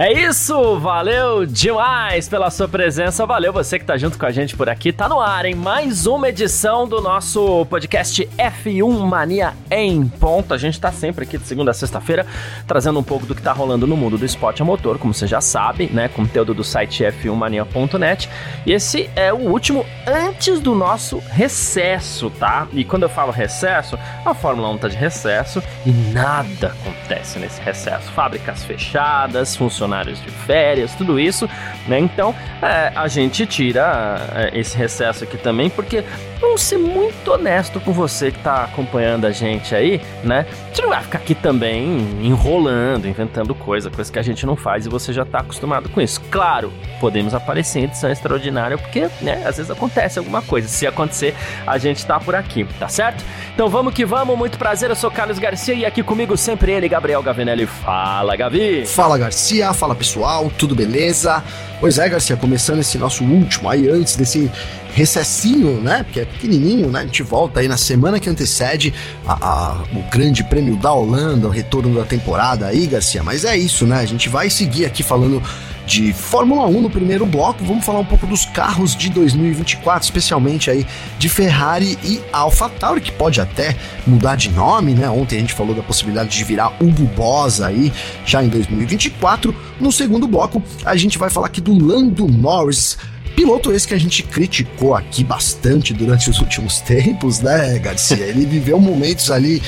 É isso, valeu demais pela sua presença, valeu você que tá junto com a gente por aqui. Tá no ar, em mais uma edição do nosso podcast F1 Mania em ponto. A gente tá sempre aqui de segunda a sexta-feira trazendo um pouco do que tá rolando no mundo do esporte a motor, como você já sabe, né? Conteúdo do site f1mania.net. E esse é o último antes do nosso recesso, tá? E quando eu falo recesso, a Fórmula 1 tá de recesso e nada acontece nesse recesso. Fábricas fechadas, funcionando funcionários de férias, tudo isso, né? Então é, a gente tira é, esse recesso aqui também, porque vamos ser muito honesto com você que está acompanhando a gente aí, né? A gente não vai ficar aqui também enrolando, inventando coisa, coisa que a gente não faz e você já está acostumado com isso. Claro, podemos aparecer em edição extraordinária, porque, né, às vezes acontece alguma coisa. Se acontecer, a gente está por aqui, tá certo? Então vamos que vamos, muito prazer, eu sou Carlos Garcia e aqui comigo sempre ele, Gabriel Gavinelli. Fala, Gavi! Fala, Garcia, fala pessoal, tudo beleza? Pois é, Garcia, começando esse nosso último aí antes desse recessinho, né? Porque é pequenininho, né? A gente volta aí na semana que antecede a, a, o grande prêmio da Holanda, o retorno da temporada aí, Garcia. Mas é isso, né? A gente vai seguir aqui falando de Fórmula 1 no primeiro bloco. Vamos falar um pouco dos carros de 2024, especialmente aí de Ferrari e AlphaTauri, que pode até mudar de nome, né? Ontem a gente falou da possibilidade de virar Hugo Boss aí já em 2024. No segundo bloco, a gente vai falar aqui do Lando Norris. Piloto esse que a gente criticou aqui bastante durante os últimos tempos, né, Garcia? Ele viveu momentos ali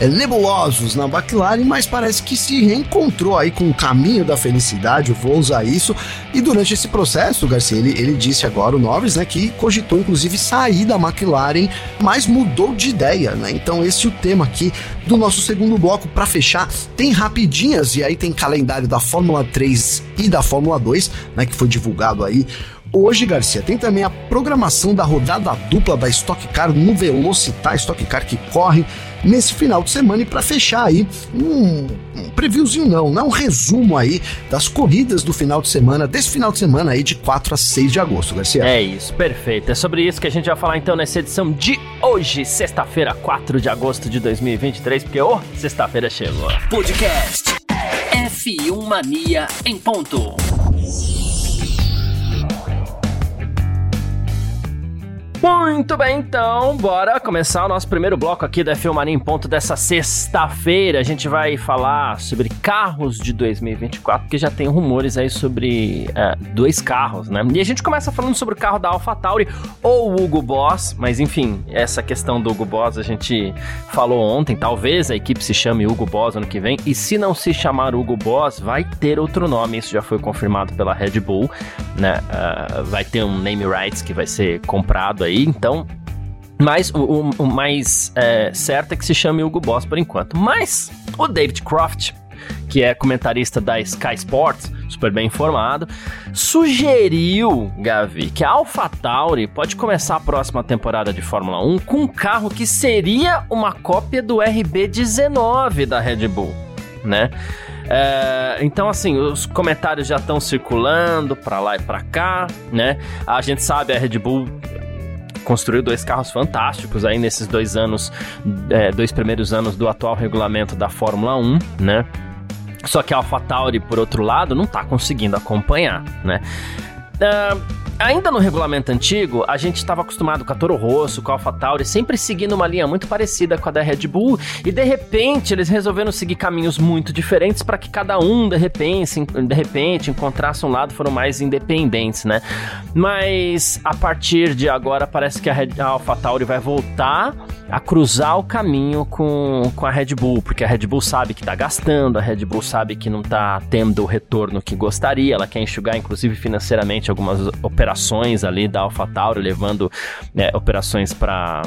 é, nebulosos na McLaren, mas parece que se reencontrou aí com o caminho da felicidade, vou usar isso. E durante esse processo, Garcia, ele, ele disse agora, o Norris, né, que cogitou inclusive sair da McLaren, mas mudou de ideia, né? Então esse é o tema aqui do nosso segundo bloco. Para fechar, tem rapidinhas e aí tem calendário da Fórmula 3 e da Fórmula 2, né, que foi divulgado aí Hoje, Garcia, tem também a programação da rodada dupla da Stock Car no Velocitar, Stock Car que corre nesse final de semana e para fechar aí um, um previewzinho não, não um resumo aí das corridas do final de semana, desse final de semana aí de 4 a 6 de agosto, Garcia. É isso, perfeito. É sobre isso que a gente vai falar então nessa edição de hoje, sexta-feira, 4 de agosto de 2023, porque ô, oh, sexta-feira chegou. Podcast F1 Mania em ponto. Muito bem, então, bora começar o nosso primeiro bloco aqui da F1 Mania em ponto dessa sexta-feira. A gente vai falar sobre carros de 2024, porque já tem rumores aí sobre é, dois carros, né? E a gente começa falando sobre o carro da AlphaTauri ou o Hugo Boss, mas enfim, essa questão do Hugo Boss a gente falou ontem. Talvez a equipe se chame Hugo Boss ano que vem, e se não se chamar Hugo Boss, vai ter outro nome. Isso já foi confirmado pela Red Bull, né? Uh, vai ter um name rights que vai ser comprado aí aí, então. Mas o, o, o mais é, certo é que se chame Hugo Boss por enquanto. Mas o David Croft, que é comentarista da Sky Sports, super bem informado, sugeriu, Gavi, que a AlphaTauri pode começar a próxima temporada de Fórmula 1 com um carro que seria uma cópia do RB19 da Red Bull, né? É, então, assim, os comentários já estão circulando para lá e para cá, né? A gente sabe a Red Bull construiu dois carros fantásticos aí nesses dois anos, é, dois primeiros anos do atual regulamento da Fórmula 1, né? Só que a AlphaTauri, por outro lado, não está conseguindo acompanhar, né? Uh, ainda no regulamento antigo, a gente estava acostumado com a Toro Rosso, com a AlphaTauri, sempre seguindo uma linha muito parecida com a da Red Bull, e de repente eles resolveram seguir caminhos muito diferentes para que cada um de repente, de repente encontrasse um lado, foram mais independentes, né? Mas a partir de agora parece que a, Red, a AlphaTauri vai voltar a cruzar o caminho com, com a Red Bull, porque a Red Bull sabe que está gastando, a Red Bull sabe que não está tendo o retorno que gostaria, ela quer enxugar inclusive financeiramente algumas operações ali da AlphaTauri, levando né, operações para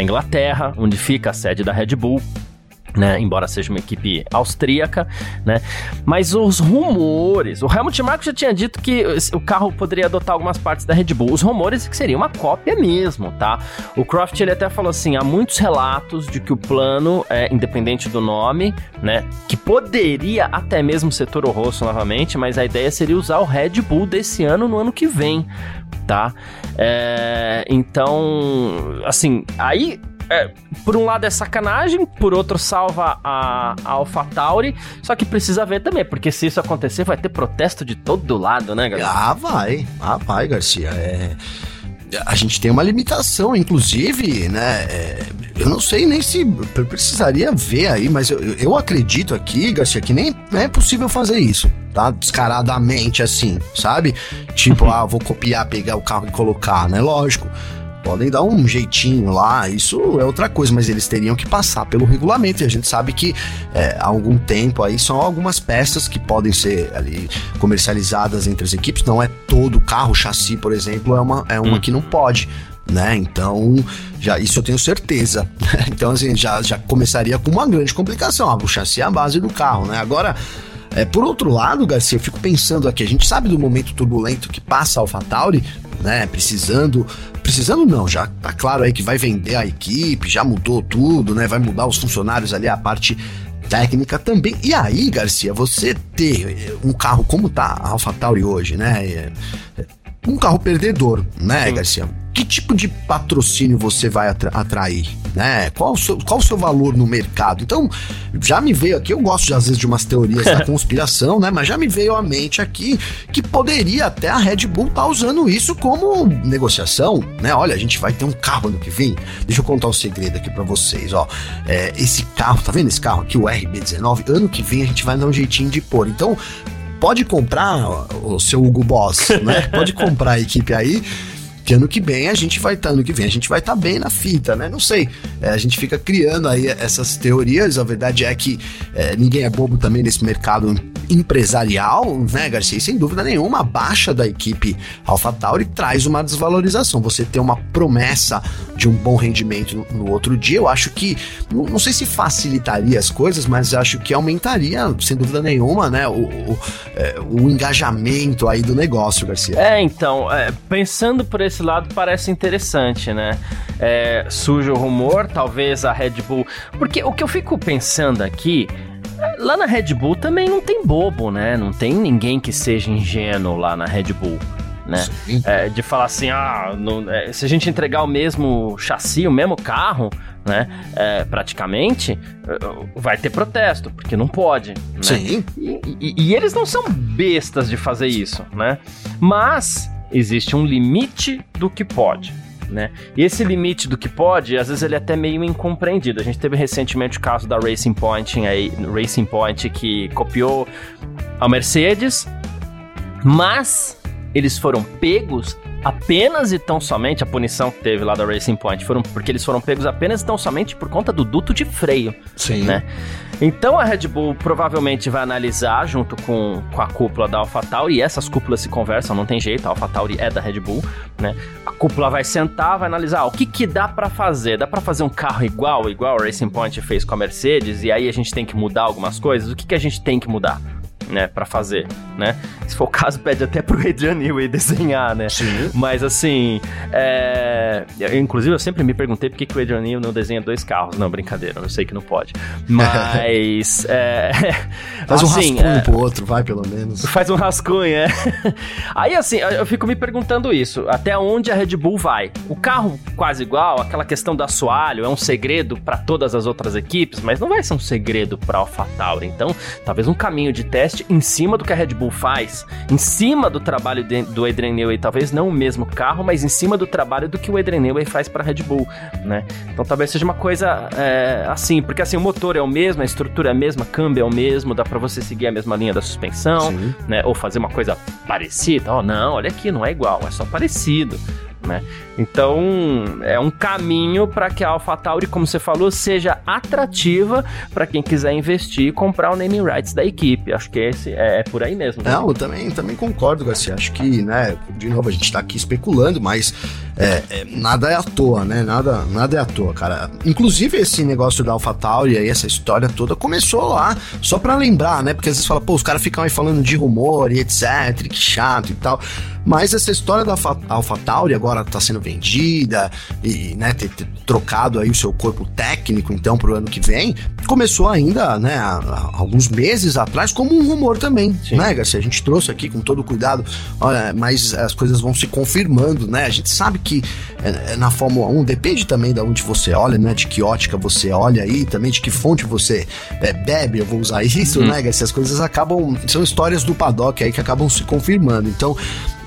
Inglaterra, onde fica a sede da Red Bull. Né? Embora seja uma equipe austríaca, né? Mas os rumores, o Helmut Marko já tinha dito que o carro poderia adotar algumas partes da Red Bull. Os rumores é que seria uma cópia mesmo, tá? O Croft ele até falou assim, há muitos relatos de que o plano é independente do nome, né? Que poderia até mesmo ser Toro Rosso novamente, mas a ideia seria usar o Red Bull desse ano no ano que vem, tá? É, então, assim, aí é, por um lado é sacanagem, por outro salva a, a AlphaTauri, só que precisa ver também, porque se isso acontecer vai ter protesto de todo lado, né, Garcia? Ah, vai, ah, vai, Garcia, é... A gente tem uma limitação, inclusive, né? É, eu não sei nem se precisaria ver aí, mas eu, eu acredito aqui, Garcia, que nem é possível fazer isso, tá? Descaradamente assim, sabe? Tipo, ah, vou copiar, pegar o carro e colocar, né? Lógico podem dar um jeitinho lá, isso é outra coisa, mas eles teriam que passar pelo regulamento e a gente sabe que é, há algum tempo aí são algumas peças que podem ser ali comercializadas entre as equipes, não é todo carro, chassi, por exemplo, é uma, é uma hum. que não pode. Né? Então, já isso eu tenho certeza. então, assim, já, já começaria com uma grande complicação. Ah, o chassi é a base do carro, né? Agora, é, por outro lado, Garcia, eu fico pensando aqui, a gente sabe do momento turbulento que passa a AlphaTauri, né? Precisando. Precisando não, já tá claro aí que vai vender a equipe, já mudou tudo, né? Vai mudar os funcionários ali, a parte técnica também. E aí, Garcia, você ter um carro como tá a AlphaTauri hoje, né? É, é, um carro perdedor, né, Sim. Garcia? Que tipo de patrocínio você vai atrair, né? Qual o, seu, qual o seu valor no mercado? Então, já me veio aqui, eu gosto de, às vezes de umas teorias da conspiração, né? Mas já me veio à mente aqui que poderia até a Red Bull estar tá usando isso como negociação, né? Olha, a gente vai ter um carro ano que vem. Deixa eu contar um segredo aqui para vocês, ó. É, esse carro, tá vendo esse carro aqui, o RB19? Ano que vem a gente vai dar um jeitinho de pôr. Então, pode comprar o seu Hugo Boss, né? Pode comprar a equipe aí que ano que vem a gente vai estar, tá, ano que vem a gente vai estar tá bem na fita, né? Não sei. É, a gente fica criando aí essas teorias. A verdade é que é, ninguém é bobo também nesse mercado empresarial, né, Garcia? E sem dúvida nenhuma, a baixa da equipe AlphaTauri traz uma desvalorização. Você ter uma promessa de um bom rendimento no, no outro dia, eu acho que, não, não, sei se facilitaria as coisas, mas acho que aumentaria, sem dúvida nenhuma, né, o, o, é, o engajamento aí do negócio, Garcia. É, então, é, pensando por esse lado parece interessante, né? É, surge o rumor, talvez a Red Bull. Porque o que eu fico pensando aqui. Lá na Red Bull também não tem bobo, né? Não tem ninguém que seja ingênuo lá na Red Bull. Né? É, de falar assim, ah, não, é, se a gente entregar o mesmo chassi, o mesmo carro, né? É, praticamente, é, vai ter protesto, porque não pode. Né? Sim. E, e, e, eles não são bestas de fazer isso, né? Mas existe um limite do que pode. Né? E esse limite do que pode, às vezes ele é até meio incompreendido. A gente teve recentemente o caso da Racing Point, aí, Racing Point que copiou a Mercedes, mas eles foram pegos apenas e tão somente a punição que teve lá da Racing Point foram porque eles foram pegos apenas e tão somente por conta do duto de freio, Sim. né? Então a Red Bull provavelmente vai analisar junto com, com a cúpula da AlphaTauri, e essas cúpulas se conversam, não tem jeito, a AlphaTauri é da Red Bull, né? A cúpula vai sentar, vai analisar ó, o que que dá para fazer? Dá para fazer um carro igual, igual a Racing Point fez com a Mercedes, e aí a gente tem que mudar algumas coisas? O que que a gente tem que mudar? Né, para fazer, né? Se for o caso, pede até pro Adrian Newey desenhar, né? Sim. Mas assim, é... eu, inclusive eu sempre me perguntei por que, que o Adrian Newey não desenha dois carros. Não, brincadeira, eu sei que não pode. Mas, é... Faz assim, um rascunho é... pro outro, vai pelo menos. Faz um rascunho, é. Aí assim, eu fico me perguntando isso, até onde a Red Bull vai? O carro quase igual, aquela questão do assoalho, é um segredo para todas as outras equipes, mas não vai ser um segredo para AlphaTauri. Então, talvez um caminho de teste em cima do que a Red Bull faz, em cima do trabalho de, do Adrian Newey, talvez não o mesmo carro, mas em cima do trabalho do que o Adrian Newey faz para a Red Bull, né? Então talvez seja uma coisa é, assim, porque assim, o motor é o mesmo, a estrutura é a mesma, câmbio é o mesmo, dá para você seguir a mesma linha da suspensão, Sim. né? Ou fazer uma coisa parecida. Oh, não, olha aqui, não é igual, é só parecido né? Então, é um caminho para que a AlphaTauri, como você falou, seja atrativa para quem quiser investir e comprar o naming rights da equipe. Acho que esse é, é por aí mesmo. Né? Não, eu também, também concordo, Garcia. Acho que, né, de novo, a gente está aqui especulando, mas é, é, nada é à toa, né? Nada, nada é à toa, cara. Inclusive, esse negócio da AlphaTauri aí, essa história toda, começou lá, só pra lembrar, né? Porque às vezes fala, pô, os caras ficam aí falando de rumor e etc, que chato e tal. Mas essa história da AlphaTauri agora tá sendo vendida e, né, ter, ter, trocado aí o seu corpo técnico, então, pro ano que vem, começou ainda, né, há, há alguns meses atrás como um rumor também, Sim. né, Garcia? A gente trouxe aqui com todo cuidado, olha, mas as coisas vão se confirmando, né? A gente sabe que é, é na Fórmula 1 depende também de onde você olha, né, de que ótica você olha aí, também de que fonte você é, bebe, eu vou usar isso, uhum. né, Garcia? As coisas acabam, são histórias do paddock aí que acabam se confirmando. Então,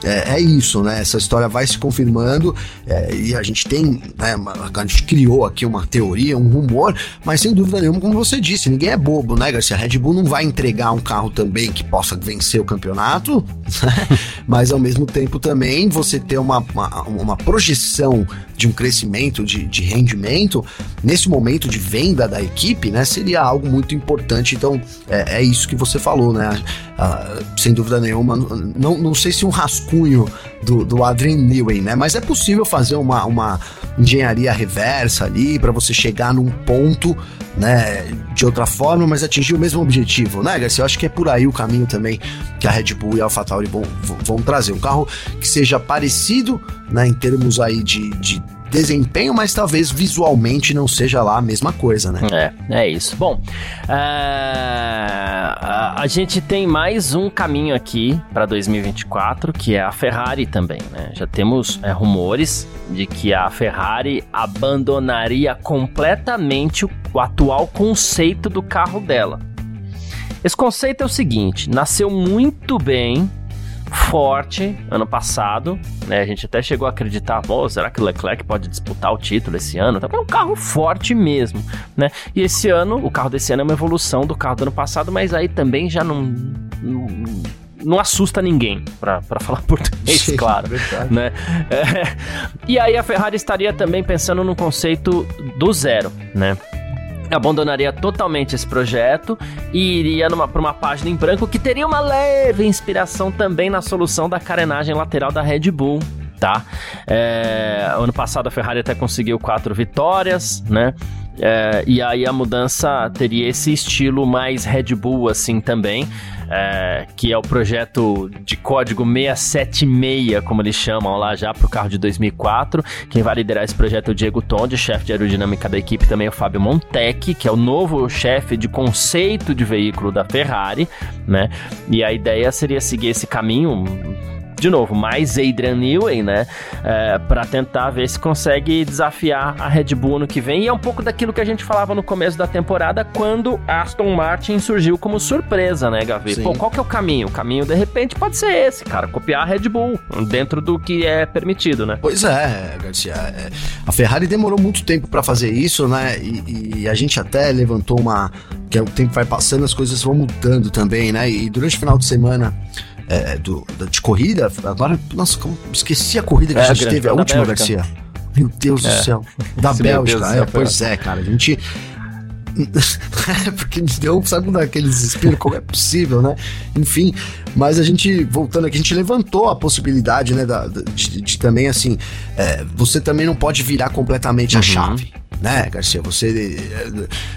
é, é, isso, né? Essa história vai se confirmando é, e a gente tem, né? A gente criou aqui uma teoria, um rumor, mas sem dúvida nenhuma, como você disse, ninguém é bobo, né, Garcia? A Red Bull não vai entregar um carro também que possa vencer o campeonato, né? mas ao mesmo tempo também você ter uma, uma, uma projeção de um crescimento de, de, rendimento nesse momento de venda da equipe, né? Seria algo muito importante. Então é, é isso que você falou, né? Ah, sem dúvida nenhuma, não, não sei se um rascunho do, do Adrian Newey, né? Mas é possível fazer uma, uma engenharia reversa ali para você chegar num ponto, né? De outra forma, mas atingir o mesmo objetivo, né, Garcia? Eu acho que é por aí o caminho também que a Red Bull e a AlphaTauri vão, vão trazer. Um carro que seja parecido, né? Em termos aí de, de desempenho, mas talvez visualmente não seja lá a mesma coisa, né? É, é isso. Bom, uh, a gente tem mais um caminho aqui para 2024, que é a Ferrari também, né? Já temos é, rumores de que a Ferrari abandonaria completamente o, o atual conceito do carro dela. Esse conceito é o seguinte: nasceu muito bem forte ano passado, né? A gente até chegou a acreditar, pô, será que o Leclerc pode disputar o título esse ano? É um carro forte mesmo, né? E esse ano, o carro desse ano é uma evolução do carro do ano passado, mas aí também já não, não não assusta ninguém, para falar português, Sim, claro. Verdade. Né? É, e aí a Ferrari estaria também pensando no conceito do zero, né? Abandonaria totalmente esse projeto e iria para uma página em branco que teria uma leve inspiração também na solução da carenagem lateral da Red Bull. Tá? É, ano passado a Ferrari até conseguiu quatro vitórias, né? É, e aí a mudança teria esse estilo mais Red Bull assim também, é, que é o projeto de código 676, como eles chamam lá já para o carro de 2004. Quem vai liderar esse projeto é o Diego Tondi, chefe de aerodinâmica da equipe, também é o Fábio Montec, que é o novo chefe de conceito de veículo da Ferrari, né? E a ideia seria seguir esse caminho de novo, mais Adrian Newey, né? É, para tentar ver se consegue desafiar a Red Bull no que vem. E é um pouco daquilo que a gente falava no começo da temporada, quando Aston Martin surgiu como surpresa, né, Gavi? Sim. Pô, qual que é o caminho? O caminho, de repente, pode ser esse, cara. Copiar a Red Bull dentro do que é permitido, né? Pois é, Garcia. É, a Ferrari demorou muito tempo para fazer isso, né? E, e, a gente até levantou uma. Que o tempo vai passando, as coisas vão mudando também, né? E durante o final de semana é, do, de corrida. Agora, nossa, como, esqueci a corrida que é, a gente teve, a última, Garcia. Meu Deus é. do céu. Da Esse Bélgica, é, pois é, cara. A gente. porque me deu, sabe, daquele desespero, como é possível, né? Enfim, mas a gente, voltando aqui, a gente levantou a possibilidade, né, da, de, de também, assim, é, você também não pode virar completamente uhum. a chave, né, Garcia? Você,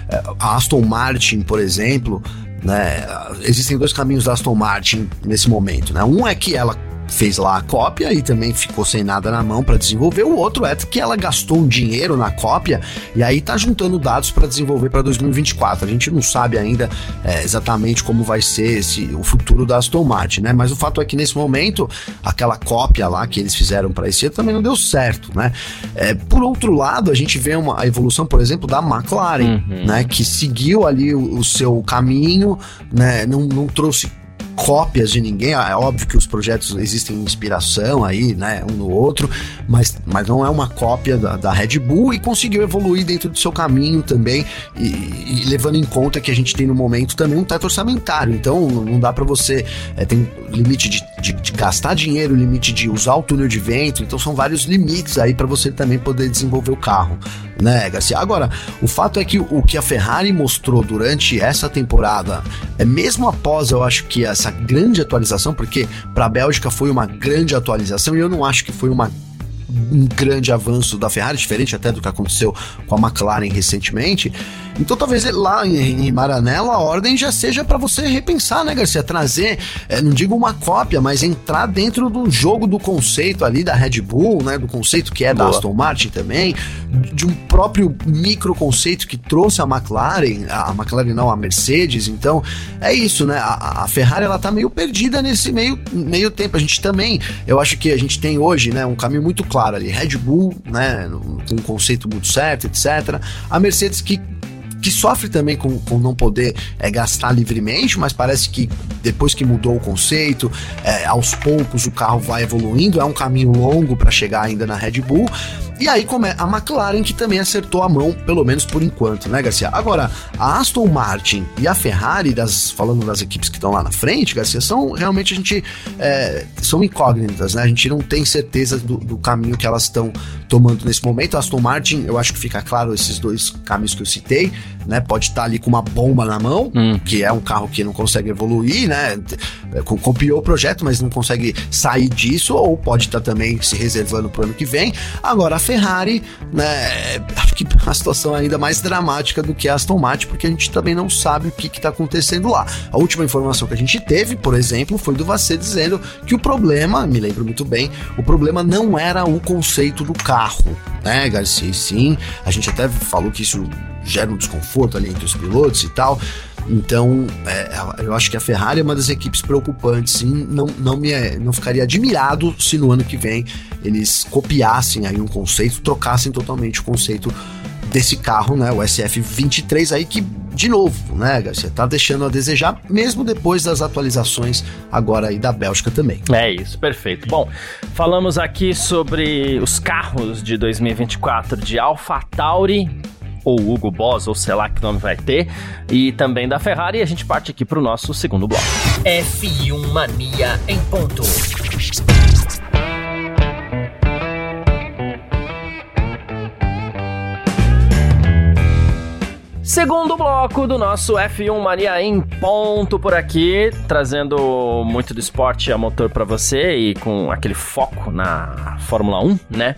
é, é, a Aston Martin, por exemplo, né? Existem dois caminhos da Aston Martin nesse momento, né? Um é que ela fez lá a cópia e também ficou sem nada na mão para desenvolver. O outro é que ela gastou um dinheiro na cópia e aí tá juntando dados para desenvolver para 2024. A gente não sabe ainda é, exatamente como vai ser esse, o futuro da Aston Martin, né? Mas o fato é que nesse momento aquela cópia lá que eles fizeram para esse ano também não deu certo, né? É, por outro lado, a gente vê uma a evolução, por exemplo, da McLaren, uhum. né? Que seguiu ali o, o seu caminho, né? Não, não trouxe cópias de ninguém. É óbvio que os projetos existem inspiração aí, né, um no outro, mas, mas não é uma cópia da, da Red Bull e conseguiu evoluir dentro do seu caminho também e, e, levando em conta que a gente tem no momento também um teto orçamentário. Então não dá para você é, tem limite de, de, de, gastar dinheiro, limite de usar o túnel de vento. Então são vários limites aí para você também poder desenvolver o carro, né, Garcia? Agora o fato é que o que a Ferrari mostrou durante essa temporada é mesmo após eu acho que essa grande atualização, porque para a Bélgica foi uma grande atualização e eu não acho que foi uma um grande avanço da Ferrari, diferente até do que aconteceu com a McLaren recentemente. Então talvez lá em, Maranello a ordem já seja para você repensar, né, Garcia? Trazer, é, não digo uma cópia, mas entrar dentro do jogo do conceito ali da Red Bull, né? Do conceito que é Boa. da Aston Martin também, de um próprio micro conceito que trouxe a McLaren, a McLaren não, a Mercedes. Então é isso, né? A, a Ferrari ela tá meio perdida nesse meio, meio tempo. A gente também, eu acho que a gente tem hoje, né, um caminho muito claro ali. Red Bull, né, com um conceito muito certo, etc. A Mercedes que que sofre também com, com não poder é, gastar livremente, mas parece que depois que mudou o conceito, é, aos poucos o carro vai evoluindo, é um caminho longo para chegar ainda na Red Bull. E aí como é a McLaren que também acertou a mão, pelo menos por enquanto, né, Garcia? Agora, a Aston Martin e a Ferrari, das, falando das equipes que estão lá na frente, Garcia, são realmente a gente é, são incógnitas, né? A gente não tem certeza do, do caminho que elas estão tomando nesse momento. A Aston Martin, eu acho que fica claro esses dois caminhos que eu citei, né? Pode estar ali com uma bomba na mão, hum. que é um carro que não consegue evoluir, né? Copiou o projeto, mas não consegue sair disso, ou pode estar também se reservando para o ano que vem. Agora, a Ferrari, né? Acho que a situação é ainda mais dramática do que a Aston Martin, porque a gente também não sabe o que está acontecendo lá. A última informação que a gente teve, por exemplo, foi do Vassé dizendo que o problema, me lembro muito bem, o problema não era o conceito do carro, né, Garcia? E sim, a gente até falou que isso gera um desconforto ali entre os pilotos e tal. Então, é, eu acho que a Ferrari é uma das equipes preocupantes, sim. Não, não, me, não ficaria admirado se no ano que vem eles copiassem aí um conceito, trocassem totalmente o conceito desse carro, né? O SF23 aí que, de novo, né, Garcia, tá deixando a desejar, mesmo depois das atualizações agora aí da Bélgica também. É isso, perfeito. Bom, falamos aqui sobre os carros de 2024 de AlphaTauri, ou Hugo Boss, ou sei lá que nome vai ter, e também da Ferrari. E a gente parte aqui para o nosso segundo bloco. F1 Mania em ponto. Segundo bloco do nosso F1 Mania em ponto por aqui, trazendo muito do esporte a motor para você e com aquele foco na Fórmula 1, né?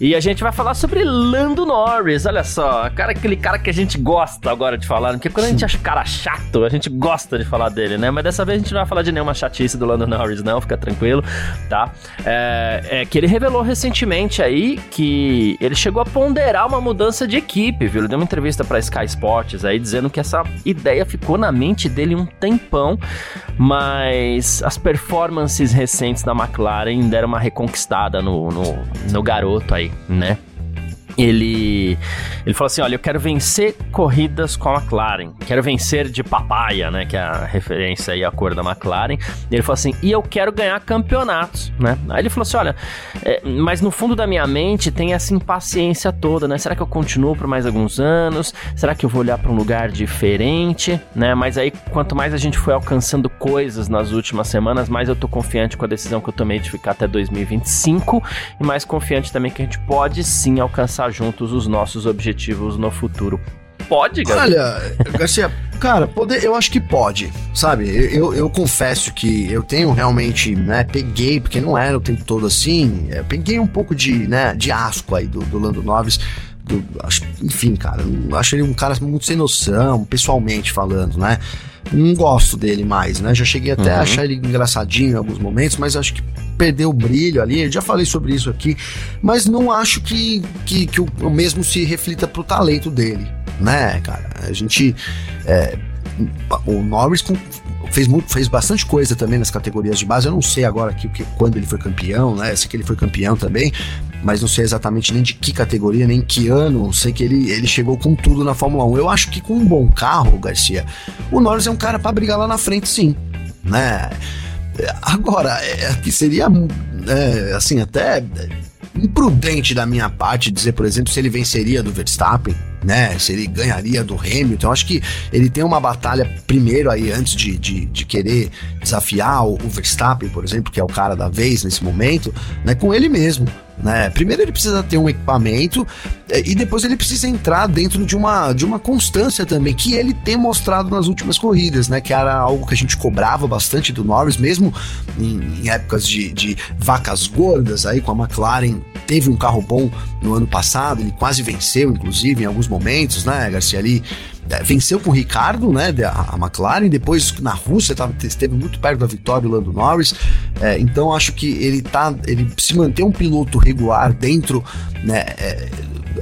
E a gente vai falar sobre Lando Norris, olha só, cara, aquele cara que a gente gosta agora de falar, porque quando a gente acha cara chato, a gente gosta de falar dele, né? Mas dessa vez a gente não vai falar de nenhuma chatice do Lando Norris, não, fica tranquilo, tá? É, é que ele revelou recentemente aí que ele chegou a ponderar uma mudança de equipe, viu? Ele deu uma entrevista para Sky Sports aí, dizendo que essa ideia ficou na mente dele um tempão, mas as performances recentes da McLaren deram uma reconquistada no, no, no garoto aí, né? Ele ele falou assim, olha, eu quero vencer corridas com a McLaren, quero vencer de papaya, né, que é a referência aí à cor da McLaren. E ele falou assim, e eu quero ganhar campeonatos, né? Aí ele falou assim, olha, é, mas no fundo da minha mente tem essa impaciência toda, né? Será que eu continuo por mais alguns anos? Será que eu vou olhar para um lugar diferente, né? Mas aí quanto mais a gente foi alcançando coisas nas últimas semanas, mais eu tô confiante com a decisão que eu tomei de ficar até 2025 e mais confiante também que a gente pode sim alcançar juntos os nossos objetivos no futuro. Pode, Garcia? Olha, Garcia, cara, poder, eu acho que pode, sabe? Eu, eu confesso que eu tenho realmente, né, peguei, porque não era o tempo todo assim, eu peguei um pouco de, né, de asco aí do, do Lando Noves, do, enfim, cara, acho ele um cara muito sem noção, pessoalmente falando, né? Não gosto dele mais, né? Já cheguei até uhum. a achar ele engraçadinho em alguns momentos, mas acho que perdeu o brilho ali. Eu já falei sobre isso aqui, mas não acho que, que, que o, mesmo se reflita pro talento dele, né, cara? A gente. É, o Norris fez, muito, fez bastante coisa também nas categorias de base. Eu não sei agora que, quando ele foi campeão, né? Sei que ele foi campeão também, mas não sei exatamente nem de que categoria, nem que ano. Sei que ele, ele chegou com tudo na Fórmula 1. Eu acho que com um bom carro, Garcia, o Norris é um cara para brigar lá na frente, sim, né? Agora, é, que seria, é, assim, até imprudente da minha parte dizer, por exemplo, se ele venceria do Verstappen, né? Se ele ganharia do Hamilton. Eu acho que ele tem uma batalha primeiro aí, antes de, de, de querer desafiar o, o, Verstappen, por exemplo, que é o cara da vez nesse momento, né? Com ele mesmo. Né? Primeiro ele precisa ter um equipamento é, e depois ele precisa entrar dentro de uma, de uma constância também, que ele tem mostrado nas últimas corridas, né? Que era algo que a gente cobrava bastante do Norris, mesmo em, em épocas de, de vacas gordas aí com a McLaren. Teve um carro bom no ano passado, ele quase venceu, inclusive, em alguns momentos, né, Garcia? Ali venceu com o Ricardo, né, a, McLaren, depois na Rússia tava, esteve muito perto da vitória do Lando Norris, é, então acho que ele tá, ele se manter um piloto regular dentro, né, é,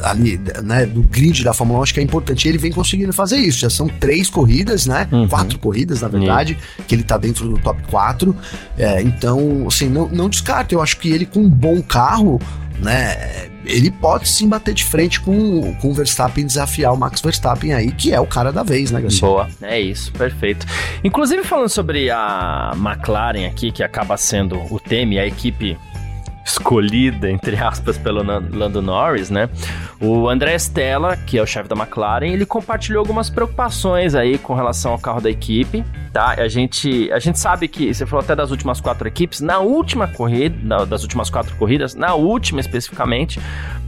ali, né, do grid da Fórmula 1, acho que é importante. Ele vem conseguindo fazer isso. Já são três corridas, né? Uhum. Quatro corridas, na verdade, uhum. que ele tá dentro do top 4. É, então, assim, não, não descarto. Eu acho que ele com um bom carro, né? Ele pode sim bater de frente com, com o Verstappen desafiar o Max Verstappen aí, que é o cara da vez, né, Garcia? Boa, é isso, perfeito. Inclusive, falando sobre a McLaren aqui, que acaba sendo o tema a equipe escolhida, entre aspas, pelo Lando Norris, né? O André Stella, que é o chefe da McLaren, ele compartilhou algumas preocupações aí com relação ao carro da equipe, tá? A gente, a gente sabe que, você falou até das últimas quatro equipes, na última corrida, das últimas quatro corridas, na última especificamente,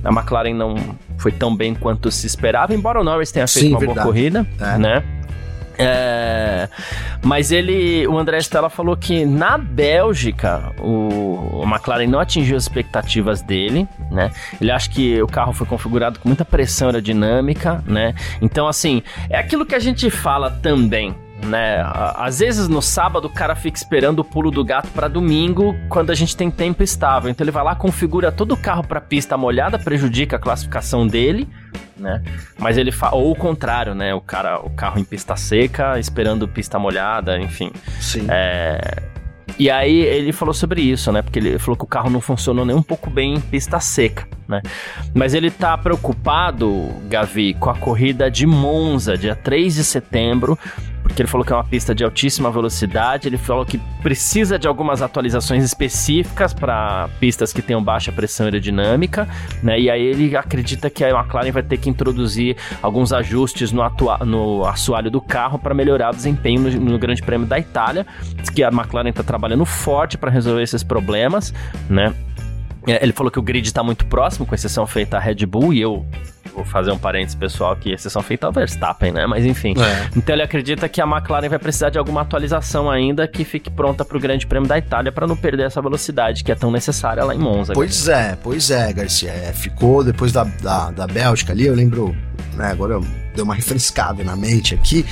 a McLaren não foi tão bem quanto se esperava, embora o Norris tenha feito Sim, uma verdade. boa corrida, é. né? É, mas ele, o André Stella falou que na Bélgica o, o, McLaren não atingiu as expectativas dele, né? Ele acha que o carro foi configurado com muita pressão aerodinâmica, né? Então, assim, é aquilo que a gente fala também, né? Às vezes no sábado o cara fica esperando o pulo do gato para domingo, quando a gente tem tempo estável. Então ele vai lá, configura todo o carro para pista molhada, prejudica a classificação dele, né? Mas ele fa... ou o contrário, né? O cara, o carro em pista seca, esperando pista molhada, enfim. Sim. É... E aí ele falou sobre isso, né? Porque ele falou que o carro não funcionou nem um pouco bem em pista seca, né? Mas ele tá preocupado, Gavi, com a corrida de Monza, dia 3 de setembro, porque ele falou que é uma pista de altíssima velocidade, ele falou que precisa de algumas atualizações específicas para pistas que tenham baixa pressão aerodinâmica, né? E aí ele acredita que a McLaren vai ter que introduzir alguns ajustes no, no assoalho do carro para melhorar o desempenho no, no, Grande Prêmio da Itália, Diz que a McLaren está trabalhando forte para resolver esses problemas, né? É, ele falou que o grid está muito próximo, com exceção feita a Red Bull, e eu vou fazer um parênteses pessoal aqui, exceção feita ao Verstappen, né? Mas enfim. É. Então ele acredita que a McLaren vai precisar de alguma atualização ainda que fique pronta para o Grande Prêmio da Itália para não perder essa velocidade que é tão necessária lá em Monza. Pois Garcia. é, pois é, Garcia. É, ficou depois da, da, da Bélgica ali, eu lembro, né? Agora eu dei uma refrescada na mente aqui.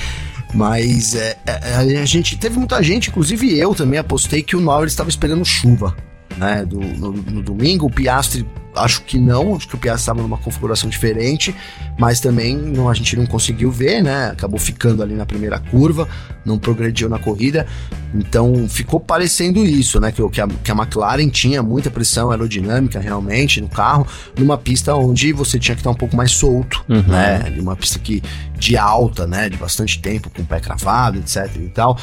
Mas é, é, a gente teve muita gente, inclusive eu também apostei que o Norris estava esperando chuva né? Do, no, no domingo, o Piastri acho que não, acho que o Piastri estava numa configuração diferente, mas também não, a gente não conseguiu ver, né? Acabou ficando ali na primeira curva, não progrediu na corrida, então ficou parecendo isso, né? Que, que, a, que a McLaren tinha muita pressão aerodinâmica realmente no carro, numa pista onde você tinha que estar um pouco mais solto, uhum. né? Uma pista que de alta, né? De bastante tempo, com o pé cravado, etc e tal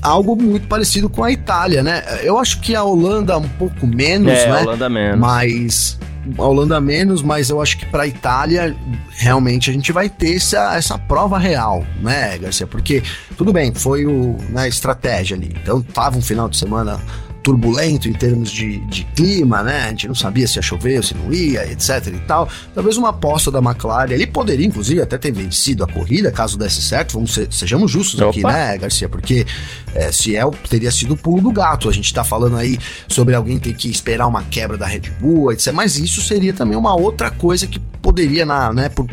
algo muito parecido com a Itália, né? Eu acho que a Holanda um pouco menos, é, né? A Holanda menos. Mas a Holanda menos, mas eu acho que para a Itália realmente a gente vai ter essa, essa prova real, né, Garcia? Porque tudo bem, foi o na né, estratégia ali. Então tava um final de semana turbulento em termos de, de clima, né? A gente não sabia se ia chover ou se não ia, etc e tal. Talvez uma aposta da McLaren, ele poderia inclusive até ter vencido a corrida, caso desse certo, vamos ser, sejamos justos Opa. aqui, né, Garcia? Porque é, se é, teria sido o pulo do gato. A gente tá falando aí sobre alguém ter que esperar uma quebra da Red Bull, etc. Mas isso seria também uma outra coisa que poderia, na, né, por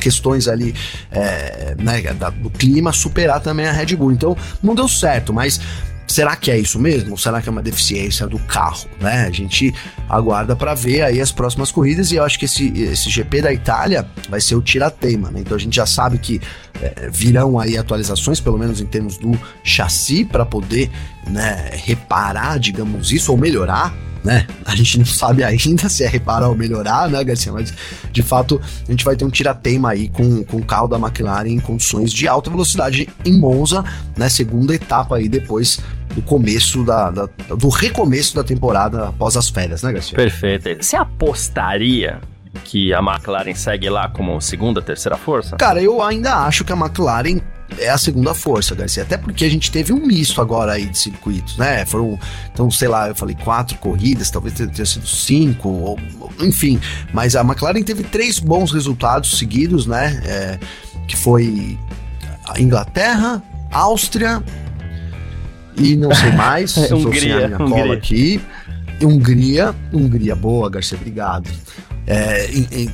questões ali é, né, do clima, superar também a Red Bull. Então, não deu certo, mas Será que é isso mesmo? Será que é uma deficiência do carro? Né? A gente aguarda para ver aí as próximas corridas e eu acho que esse, esse GP da Itália vai ser o tira-teima, né? Então a gente já sabe que é, virão aí atualizações, pelo menos em termos do chassi, para poder né, reparar, digamos isso, ou melhorar né? A gente não sabe ainda se é reparar ou melhorar, né, Garcia? Mas de fato a gente vai ter um tirateima aí com, com o carro da McLaren em condições de alta velocidade em Monza, né? Segunda etapa aí depois do começo da, da, do recomeço da temporada após as férias, né, Garcia? Perfeito. Você apostaria que a McLaren segue lá como segunda, terceira força? Cara, eu ainda acho que a McLaren é a segunda força, Garcia. Até porque a gente teve um misto agora aí de circuitos, né? Foram, então, sei lá, eu falei quatro corridas, talvez tenha sido cinco, ou, enfim. Mas a McLaren teve três bons resultados seguidos, né? É, que foi a Inglaterra, Áustria e não sei mais. É, Hungria, minha Hungria. cola aqui. Hungria, Hungria, boa, Garcia, obrigado. É,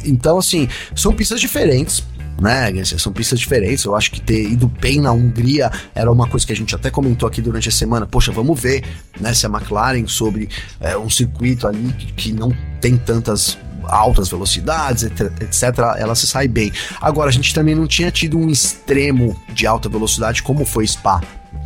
então, assim, são pistas diferentes, né, São pistas diferentes. Eu acho que ter ido bem na Hungria era uma coisa que a gente até comentou aqui durante a semana. Poxa, vamos ver né, se a McLaren sobre é, um circuito ali que, que não tem tantas altas velocidades, etc., ela se sai bem. Agora, a gente também não tinha tido um extremo de alta velocidade como foi Spa,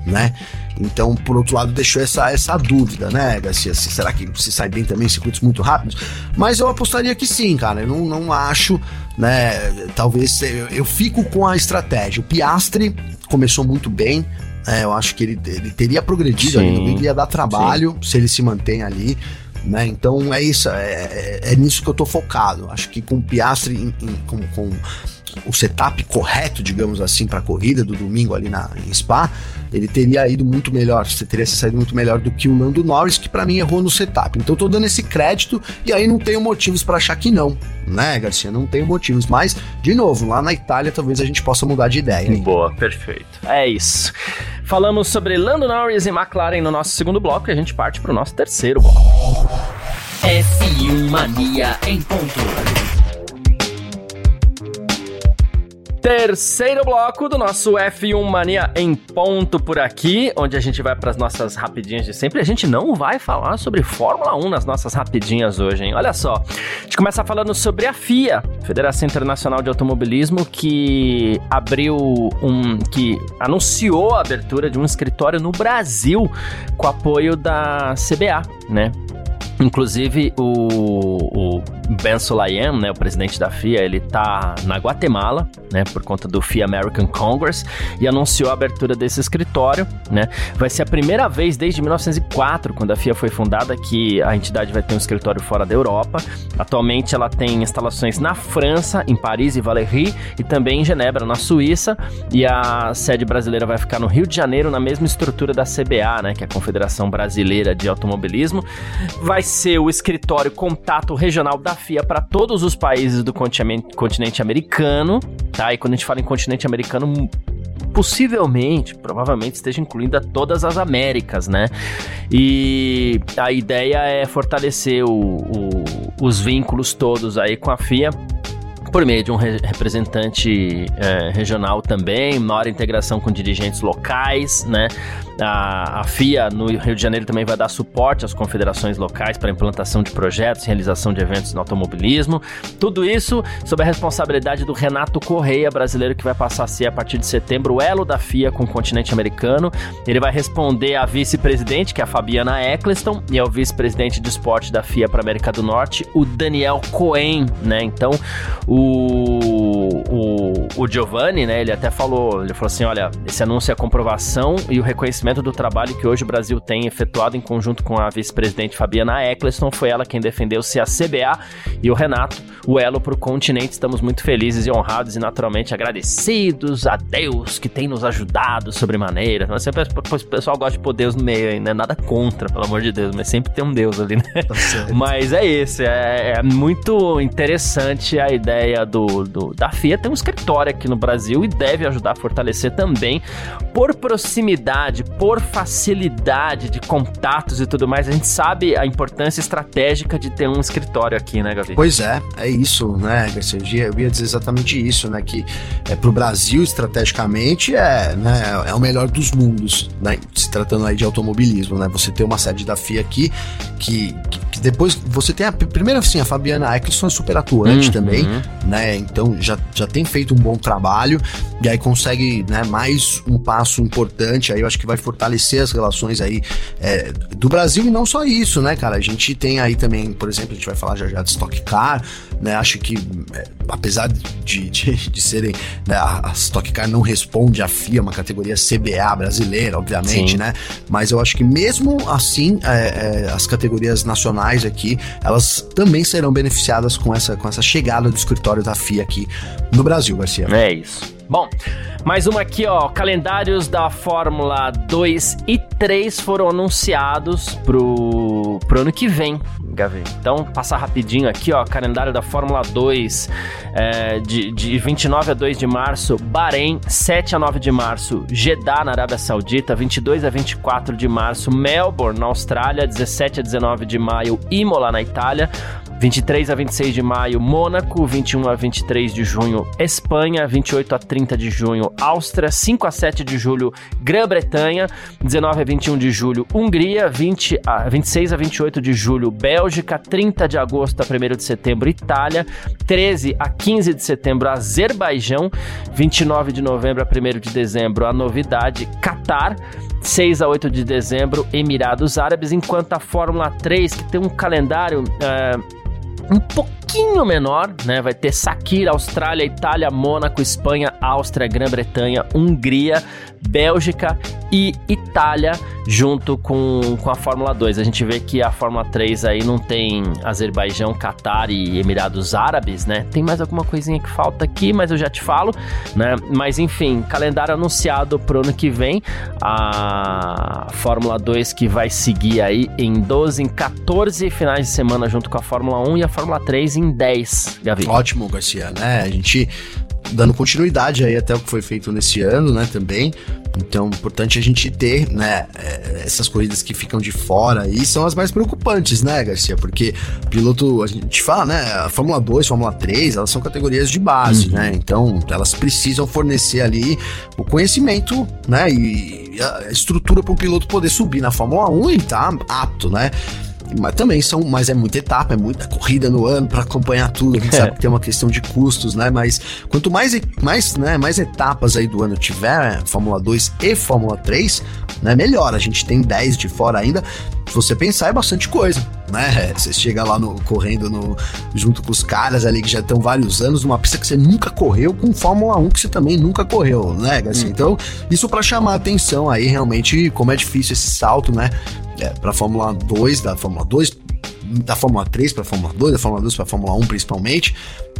né? Então, por outro lado, deixou essa, essa dúvida, né, Garcia? Se, será que se sai bem também em circuitos muito rápidos? Mas eu apostaria que sim, cara. Eu não, não acho, né? Talvez eu, eu fico com a estratégia. O Piastre começou muito bem. É, eu acho que ele, ele teria progredido sim, ali Big, ia dar trabalho sim. se ele se mantém ali. Né? Então é isso, é, é, é, nisso que eu tô focado. Acho que com o Piastre em, em, com, com o setup correto, digamos assim, para a corrida do domingo ali na, em Spa, ele teria ido muito melhor, você teria saído muito melhor do que o Lando Norris, que para mim errou no setup. Então eu tô dando esse crédito e aí não tenho motivos para achar que não, né, Garcia? Não tenho motivos, mas de novo, lá na Itália talvez a gente possa mudar de ideia. Hein? Boa, perfeito. É isso. Falamos sobre Lando Norris e McLaren no nosso segundo bloco e a gente parte para o nosso terceiro bloco. F1 Mania em ponto. Terceiro bloco do nosso F1 Mania em ponto por aqui, onde a gente vai para as nossas rapidinhas de sempre. A gente não vai falar sobre Fórmula 1 nas nossas rapidinhas hoje, hein? Olha só. A gente começa falando sobre a FIA, Federação Internacional de Automobilismo, que abriu um. que anunciou a abertura de um escritório no Brasil com apoio da CBA, né? Inclusive, o, o Ben Sulayem, né, o presidente da FIA, ele tá na Guatemala, né, por conta do FIA American Congress, e anunciou a abertura desse escritório, né. Vai ser a primeira vez desde 1904, quando a FIA foi fundada, que a entidade vai ter um escritório fora da Europa. Atualmente ela tem instalações na França, em Paris e Valéry, e também em Genebra, na Suíça, e a sede brasileira vai ficar no Rio de Janeiro, na mesma estrutura da CBA, né, que é a Confederação Brasileira de Automobilismo. Vai ser o escritório contato regional da FIA para todos os países do continente americano, tá? E quando a gente fala em continente americano, possivelmente, provavelmente esteja incluindo todas as Américas, né? E a ideia é fortalecer o, o, os vínculos todos aí com a FIA por meio de um re representante é, regional também, maior integração com dirigentes locais, né? A, a, FIA no Rio de Janeiro também vai dar suporte às confederações locais para implantação de projetos realização de eventos no automobilismo. Tudo isso sob a responsabilidade do Renato Correia, brasileiro que vai passar a ser a partir de setembro o elo da FIA com o continente americano. Ele vai responder à vice-presidente, que é a Fabiana Eccleston, e ao vice-presidente de esporte da FIA para América do Norte, o Daniel Cohen, né? Então, o, o, o Giovanni, né? Ele até falou, ele falou assim, olha, esse anúncio é a comprovação e o reconhecimento do trabalho que hoje o Brasil tem efetuado em conjunto com a vice-presidente Fabiana Eccleston. Foi ela quem defendeu-se a CBA e o Renato, o elo para o continente. Estamos muito felizes e honrados e naturalmente agradecidos a Deus que tem nos ajudado sobremaneira. Mas sempre, o pessoal gosta de pôr Deus no meio aí, né? Nada contra, pelo amor de Deus, mas sempre tem um Deus ali, né? Tá mas é isso, é, é, muito interessante a ideia do, do, da FIA ter um escritório aqui no Brasil e deve ajudar a fortalecer também por proximidade, por facilidade de contatos e tudo mais, a gente sabe a importância estratégica de ter um escritório aqui, né, Gavi? Pois é, é isso, né, Garcia? Eu ia dizer exatamente isso, né? Que é, pro Brasil, estrategicamente, é, né, é o melhor dos mundos, né? Se tratando aí de automobilismo, né? Você ter uma sede da FIA aqui que, que, que depois você tem a primeira, assim, a Fabiana Eccleston é super atuante uhum. também, né? Então já, já tem feito um bom trabalho e aí consegue, né, mais um passo importante aí, eu acho que vai fortalecer as relações aí é, do Brasil e não só isso, né, cara? A gente tem aí também, por exemplo, a gente vai falar já já de Stock Car, né? Acho que, é, apesar de, de, de serem, né, a Stock Car não responde à FIA, uma categoria CBA brasileira, obviamente, Sim. né? Mas eu acho que mesmo assim, é, é, as categorias nacionais aqui, elas também serão beneficiadas com essa, com essa chegada do escritório da FIA aqui no Brasil, Garcia. É isso. Bom, mais uma aqui, ó. Calendários da Fórmula 2 e 3 foram anunciados pro, pro ano que vem, Gavi. Então, passar rapidinho aqui, ó. Calendário da Fórmula 2 é, de, de 29 a 2 de março, Bahrein, 7 a 9 de março, Jeddah, na Arábia Saudita, 22 a 24 de março, Melbourne, na Austrália, 17 a 19 de maio, Imola, na Itália. 23 a 26 de maio, Mônaco, 21 a 23 de junho, Espanha, 28 a 30 de junho, Áustria, 5 a 7 de julho, Grã-Bretanha, 19 a 21 de julho, Hungria, 20 a 26 a 28 de julho, Bélgica, 30 de agosto a 1 de setembro, Itália, 13 a 15 de setembro, Azerbaijão, 29 de novembro a 1 de dezembro, a novidade, Catar, 6 a 8 de dezembro, Emirados Árabes, enquanto a Fórmula 3, que tem um calendário. Uh, um pouquinho menor, né? Vai ter Sakira, Austrália, Itália, Mônaco, Espanha, Áustria, Grã-Bretanha, Hungria, Bélgica e Itália junto com, com a Fórmula 2. A gente vê que a Fórmula 3 aí não tem Azerbaijão, Catar e Emirados Árabes, né? Tem mais alguma coisinha que falta aqui, mas eu já te falo, né? Mas enfim, calendário anunciado pro ano que vem. A Fórmula 2 que vai seguir aí em 12, em 14 finais de semana junto com a Fórmula 1 e a Fórmula 3 em 10, Gavi. Ótimo, Garcia, né? A gente dando continuidade aí até o que foi feito nesse ano, né, também. Então, importante a gente ter, né, é, essas corridas que ficam de fora aí são as mais preocupantes, né, Garcia? Porque piloto, a gente fala, né, a Fórmula 2, Fórmula 3, elas são categorias de base, uhum. né? Então, elas precisam fornecer ali o conhecimento, né, e a estrutura para o piloto poder subir na Fórmula 1 e tá apto, né? Mas também são, mas é muita etapa, é muita corrida no ano para acompanhar tudo. A gente é. sabe que tem uma questão de custos, né? Mas quanto mais, mais, né, mais etapas aí do ano tiver, Fórmula 2 e Fórmula 3, né, melhor. A gente tem 10 de fora ainda. Se você pensar, é bastante coisa, né? Você chega lá no, correndo no, junto com os caras ali que já estão vários anos numa pista que você nunca correu, com Fórmula 1 que você também nunca correu, né? Assim, hum. Então, isso para chamar atenção aí, realmente, como é difícil esse salto, né? é, para Fórmula 2, da Fórmula 2, da Fórmula 3 para Fórmula 2, da Fórmula 2 para Fórmula 1 principalmente.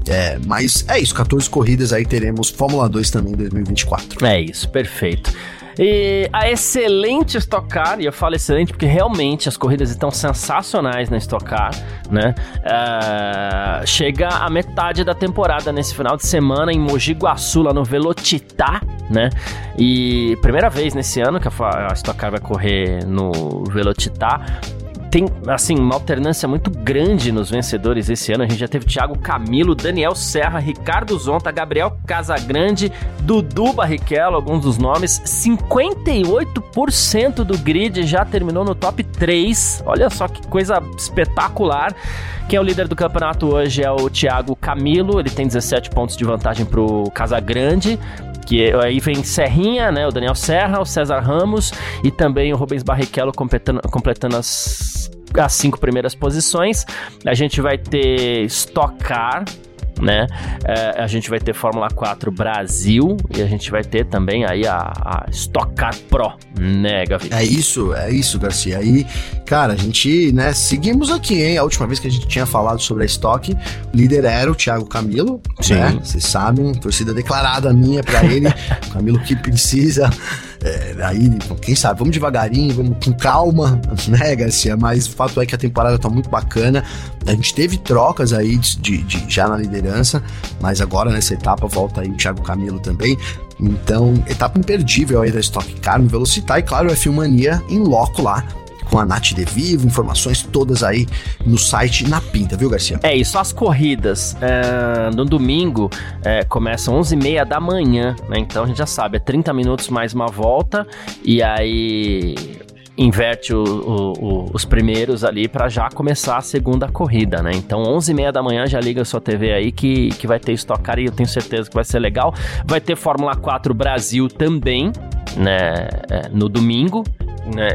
É, mas é isso, 14 corridas aí teremos Fórmula 2 também em 2024. É isso, perfeito. E a excelente Stock Car, e eu falo excelente porque realmente as corridas estão sensacionais na Stock Car, né? Uh, chega a metade da temporada nesse final de semana em Mogi Guaçu, lá no Velocitar, né? E primeira vez nesse ano que a Stock Car vai correr no Velocitar tem, assim, uma alternância muito grande nos vencedores esse ano. A gente já teve Thiago Camilo, Daniel Serra, Ricardo Zonta, Gabriel Casagrande, Dudu Barrichello, alguns dos nomes. 58% do grid já terminou no top 3. Olha só que coisa espetacular. Quem é o líder do campeonato hoje é o Thiago Camilo, ele tem 17 pontos de vantagem pro Casagrande que aí vem Serrinha, né, o Daniel Serra, o César Ramos e também o Rubens Barrichello completando, completando as, as cinco primeiras posições. A gente vai ter Stock Car, né? É, a gente vai ter Fórmula 4 Brasil e a gente vai ter também aí a, a Stock Car Pro, né, Gavi? É isso, é isso, Garcia. Aí, cara, a gente, né, seguimos aqui, hein? A última vez que a gente tinha falado sobre a Stock, o líder era o Thiago Camilo, Sim. né? Vocês sabem, torcida declarada minha para ele, Camilo que precisa é, aí, quem sabe, vamos devagarinho, vamos com calma, né, Garcia? Mas o fato é que a temporada tá muito bacana. A gente teve trocas aí de, de, de já na liderança, mas agora nessa etapa volta aí o Thiago Camilo também. Então, etapa imperdível aí da Stock Car no Velocitar e, claro, a Filmania em loco lá com a Nath de Vivo, informações todas aí no site na pinta, viu, Garcia? É isso, as corridas é, no domingo é, começam 11h30 da manhã, né? Então a gente já sabe, é 30 minutos mais uma volta e aí inverte o, o, o, os primeiros ali para já começar a segunda corrida, né? Então, 11h30 da manhã já liga a sua TV aí que, que vai ter Stock e eu tenho certeza que vai ser legal. Vai ter Fórmula 4 Brasil também, né? É, no domingo né,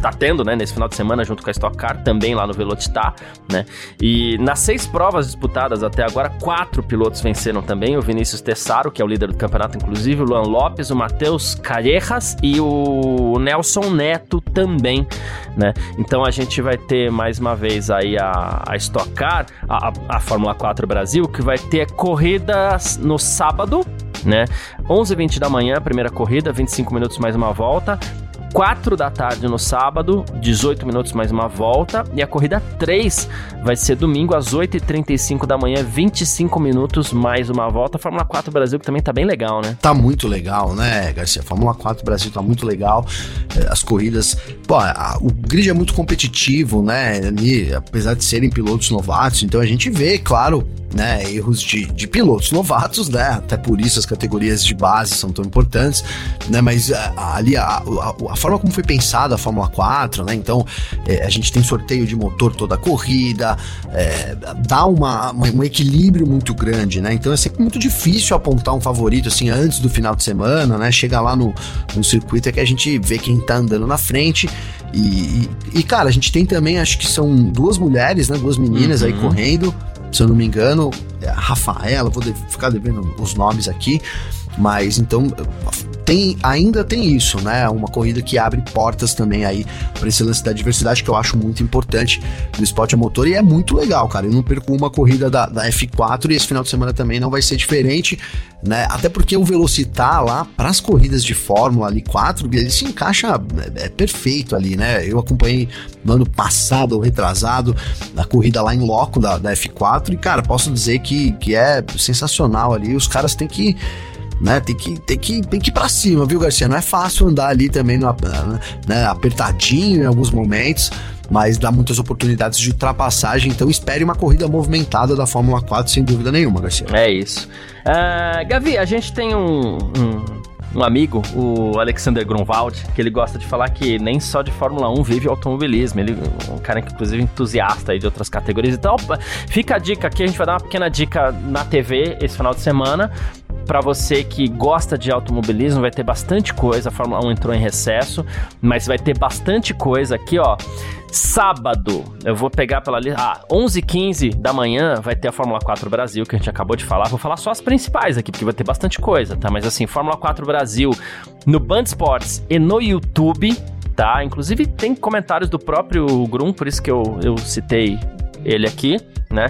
tá tendo, né, nesse final de semana junto com a Stock Car, também lá no Velocitar, né, e nas seis provas disputadas até agora, quatro pilotos venceram também, o Vinícius Tessaro, que é o líder do campeonato, inclusive, o Luan Lopes, o Matheus Callejas e o Nelson Neto também, né, então a gente vai ter mais uma vez aí a, a Stock Car, a, a Fórmula 4 Brasil, que vai ter corridas no sábado, né? 11h20 da manhã, primeira corrida, 25 minutos mais uma volta. 4 da tarde no sábado, 18 minutos mais uma volta. E a corrida 3 vai ser domingo às 8h35 da manhã, 25 minutos mais uma volta. Fórmula 4 Brasil, que também tá bem legal, né? Tá muito legal, né, Garcia? Fórmula 4 Brasil tá muito legal. É, as corridas. Pô, a, o grid é muito competitivo, né? Ali, apesar de serem pilotos novatos, então a gente vê, claro, né, erros de, de pilotos novatos, né? Até por isso as categorias de base são tão importantes, né? Mas a, ali a, a, a, forma como foi pensada a Fórmula 4, né? Então é, a gente tem sorteio de motor toda a corrida, é, dá uma, uma, um equilíbrio muito grande, né? Então é sempre muito difícil apontar um favorito assim antes do final de semana, né? Chega lá no, no circuito é que a gente vê quem tá andando na frente. E, e, e, cara, a gente tem também, acho que são duas mulheres, né? Duas meninas uhum. aí correndo se eu não me engano, é a Rafaela, vou ficar devendo os nomes aqui, mas então tem, ainda tem isso, né? Uma corrida que abre portas também aí para esse lance da diversidade que eu acho muito importante do esporte a motor e é muito legal, cara. Eu não perco uma corrida da, da F4 e esse final de semana também não vai ser diferente, né? Até porque o Velocitar lá para as corridas de Fórmula ali 4, ele se encaixa é, é, perfeito ali, né? Eu acompanhei no ano passado ou retrasado a corrida lá em loco da, da F4 e cara, posso dizer que, que é sensacional ali. Os caras têm que né? Tem que, tem que, tem que ir pra cima, viu, Garcia? Não é fácil andar ali também no, né, apertadinho em alguns momentos, mas dá muitas oportunidades de ultrapassagem. Então espere uma corrida movimentada da Fórmula 4, sem dúvida nenhuma, Garcia. É isso. Uh, Gavi, a gente tem um, um um amigo, o Alexander Grunwald, que ele gosta de falar que nem só de Fórmula 1 vive automobilismo. Ele é um cara inclusive, entusiasta de outras categorias. Então, fica a dica aqui, a gente vai dar uma pequena dica na TV esse final de semana para você que gosta de automobilismo, vai ter bastante coisa. A Fórmula 1 entrou em recesso, mas vai ter bastante coisa aqui, ó. Sábado, eu vou pegar pela lista. Ah, 11h15 da manhã vai ter a Fórmula 4 Brasil, que a gente acabou de falar. Vou falar só as principais aqui, porque vai ter bastante coisa, tá? Mas assim, Fórmula 4 Brasil no Band Sports e no YouTube, tá? Inclusive tem comentários do próprio Grum, por isso que eu, eu citei ele aqui né?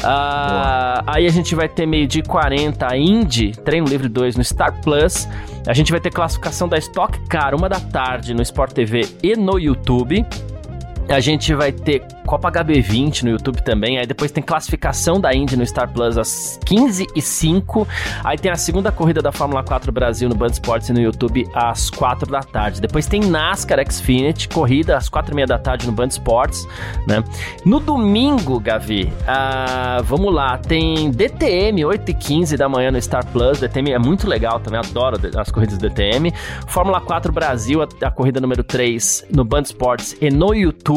Uh, aí a gente vai ter meio de 40 a Indy, Treino Livre 2 no Star Plus. A gente vai ter classificação da Stock Car, uma da tarde no Sport TV e no YouTube. A gente vai ter Copa HB20 no YouTube também. Aí depois tem classificação da Indy no Star Plus às 15 e 05 Aí tem a segunda corrida da Fórmula 4 Brasil no Band Sports e no YouTube às 4 da tarde. Depois tem NASCAR Xfinity, corrida às 4 e meia da tarde no Band Sports, né? No domingo, Gavi, uh, vamos lá, tem DTM 8 e 15 da manhã no Star Plus. DTM é muito legal também, adoro as corridas do DTM. Fórmula 4 Brasil, a, a corrida número 3 no Band Sports e no YouTube.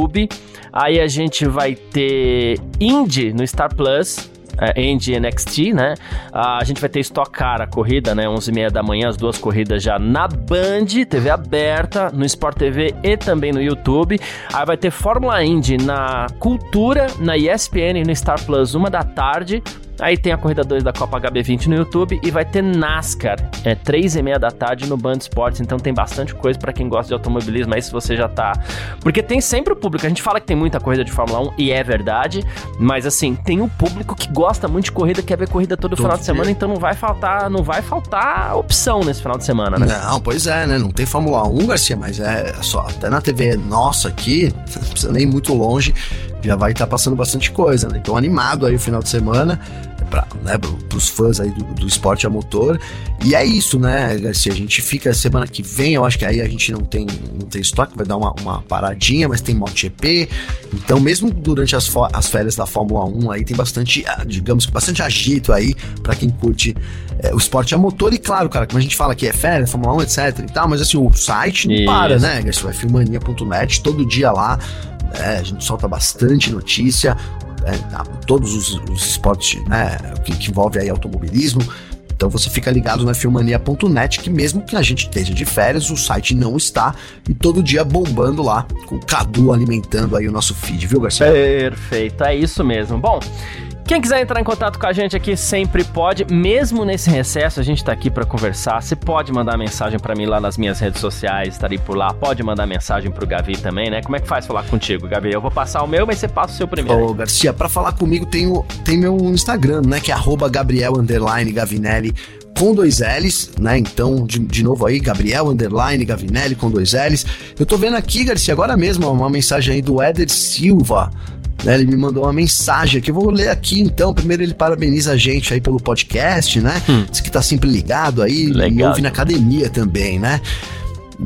Aí a gente vai ter Indy no Star Plus, é, Indy NXT, né? A gente vai ter Stock Car, a corrida, né? 11h30 da manhã, as duas corridas já na Band, TV aberta, no Sport TV e também no YouTube. Aí vai ter Fórmula Indy na Cultura, na ESPN e no Star Plus, uma da tarde. Aí tem a corrida 2 da Copa HB20 no YouTube e vai ter NASCAR, é 3 e meia da tarde no Band Esportes, então tem bastante coisa para quem gosta de automobilismo aí se você já tá. Porque tem sempre o público, a gente fala que tem muita corrida de Fórmula 1 e é verdade, mas assim, tem o um público que gosta muito de corrida, quer ver corrida todo, todo final de semana, então não vai faltar, não vai faltar opção nesse final de semana, né? Não, pois é, né? Não tem Fórmula 1, Garcia, mas é só até na TV nossa aqui, não precisa nem ir muito longe, já vai estar tá passando bastante coisa, né? Então animado aí o final de semana para né, os fãs aí do, do, esporte a motor. E é isso, né, Garcia? A gente fica semana que vem, eu acho que aí a gente não tem, não tem estoque, vai dar uma, uma paradinha, mas tem MotoGP. Então, mesmo durante as, as férias da Fórmula 1, aí tem bastante, ah, digamos, bastante agito aí para quem curte é, o esporte a motor. E claro, cara, como a gente fala que é férias, Fórmula 1, etc e tal, mas assim, o site não isso. para, né, Garcia? Vai filmania.net todo dia lá. É, a gente solta bastante notícia é, todos os, os esportes né, que, que envolve aí automobilismo. Então você fica ligado na filmania.net que mesmo que a gente esteja de férias, o site não está e todo dia bombando lá, com o Cadu alimentando aí o nosso feed, viu, Garcia? Perfeito, é isso mesmo. Bom, quem quiser entrar em contato com a gente aqui sempre pode, mesmo nesse recesso, a gente tá aqui para conversar. Você pode mandar mensagem para mim lá nas minhas redes sociais, estarei por lá. Pode mandar mensagem pro Gavi também, né? Como é que faz falar contigo, Gavi? Eu vou passar o meu, mas você passa o seu primeiro. Ô, Garcia, para falar comigo tem, o, tem meu Instagram, né? Que é Gabriel Gavinelli com dois L's, né? Então, de, de novo aí, Gabriel Underline Gavinelli com dois L's. Eu tô vendo aqui, Garcia, agora mesmo uma mensagem aí do Éder Silva. Né, ele me mandou uma mensagem que eu vou ler aqui então. Primeiro ele parabeniza a gente aí pelo podcast, né? Hum. Diz que tá sempre ligado aí Legal. e ouve na academia também, né?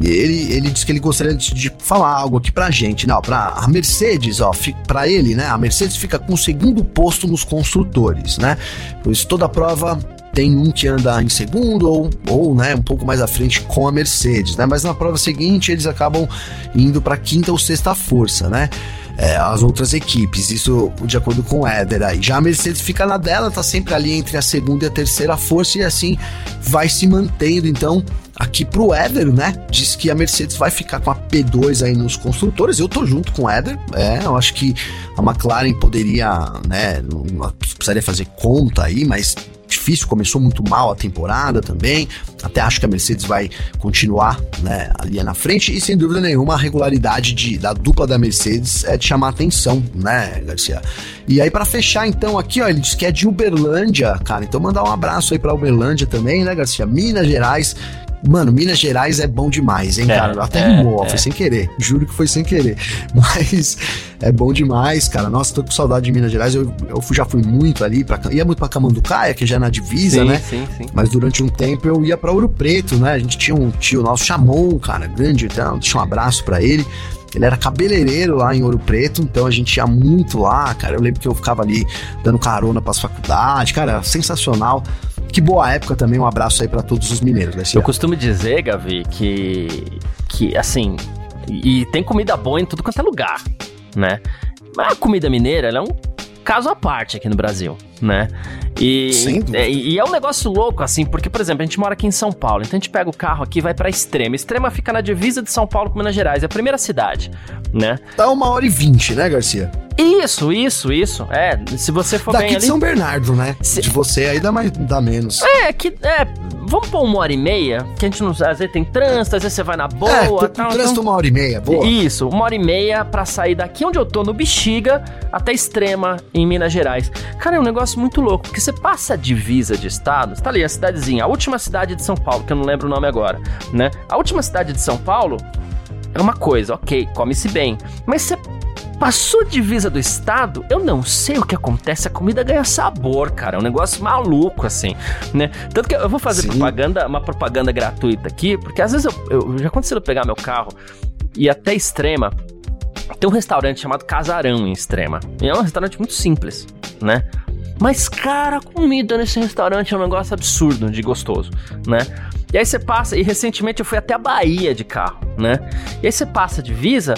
Ele, ele disse que ele gostaria de, de, falar algo aqui pra gente. Não, pra a Mercedes, ó, para ele, né? A Mercedes fica com o segundo posto nos construtores, né? Pois toda a prova tem um que anda em segundo ou, ou né, um pouco mais à frente com a Mercedes, né? Mas na prova seguinte eles acabam indo para quinta ou sexta força, né? É, as outras equipes, isso de acordo com o Éder aí. Já a Mercedes fica na dela, tá sempre ali entre a segunda e a terceira força e assim vai se mantendo. Então, aqui pro Éder, né? Diz que a Mercedes vai ficar com a P2 aí nos construtores. Eu tô junto com o Éder. É, eu acho que a McLaren poderia, né? Precisaria fazer conta aí, mas difícil, começou muito mal a temporada também. Até acho que a Mercedes vai continuar né, ali na frente. E sem dúvida nenhuma, a regularidade de, da dupla da Mercedes é de chamar atenção, né, Garcia? E aí, para fechar, então, aqui, ó, ele diz que é de Uberlândia, cara. Então, mandar um abraço aí pra Uberlândia também, né, Garcia? Minas Gerais. Mano, Minas Gerais é bom demais, hein, é, cara? Até é, rimou, é. foi sem querer. Juro que foi sem querer. Mas é bom demais, cara. Nossa, tô com saudade de Minas Gerais. Eu, eu já fui muito ali, pra, ia muito pra Camanducaia, que já é na divisa, sim, né? Sim, sim. Mas durante um tempo eu ia pra Ouro Preto, né? A gente tinha um tio nosso, Chamon, cara, grande, então, deixa um abraço para ele. Ele era cabeleireiro lá em Ouro Preto, então a gente ia muito lá, cara. Eu lembro que eu ficava ali dando carona pras faculdades, cara, sensacional. Que boa época também, um abraço aí para todos os mineiros. Garcia. Eu costumo dizer, Gavi, que, que assim, e tem comida boa em tudo quanto é lugar, né? Mas a comida mineira, ela é um caso à parte aqui no Brasil, né? E, é, e é um negócio louco, assim, porque, por exemplo, a gente mora aqui em São Paulo, então a gente pega o carro aqui e vai pra Extrema. Extrema fica na divisa de São Paulo com Minas Gerais, é a primeira cidade, né? Dá uma hora e vinte, né, Garcia? Isso, isso, isso. É, se você for Daqui bem de São Bernardo, né? Se... De você aí dá, mais, dá menos. É, que... É, vamos pôr uma hora e meia, que a gente não... Às vezes tem trânsito, às vezes você vai na boa... É, tal, trânsito então... uma hora e meia, boa. Isso, uma hora e meia pra sair daqui onde eu tô, no Bexiga, até Extrema, em Minas Gerais. Cara, é um negócio muito louco, porque você passa a divisa de estados, tá ali a cidadezinha, a última cidade de São Paulo, que eu não lembro o nome agora, né? A última cidade de São Paulo é uma coisa, ok, come-se bem. Mas você Passou a divisa do estado, eu não sei o que acontece, a comida ganha sabor, cara. É um negócio maluco, assim, né? Tanto que eu vou fazer Sim. propaganda, uma propaganda gratuita aqui, porque às vezes eu, eu já aconteceu eu pegar meu carro e até Extrema, tem um restaurante chamado Casarão em Extrema. E é um restaurante muito simples, né? Mas, cara, a comida nesse restaurante é um negócio absurdo de gostoso, né? E aí você passa, e recentemente eu fui até a Bahia de carro, né? E aí você passa de visa,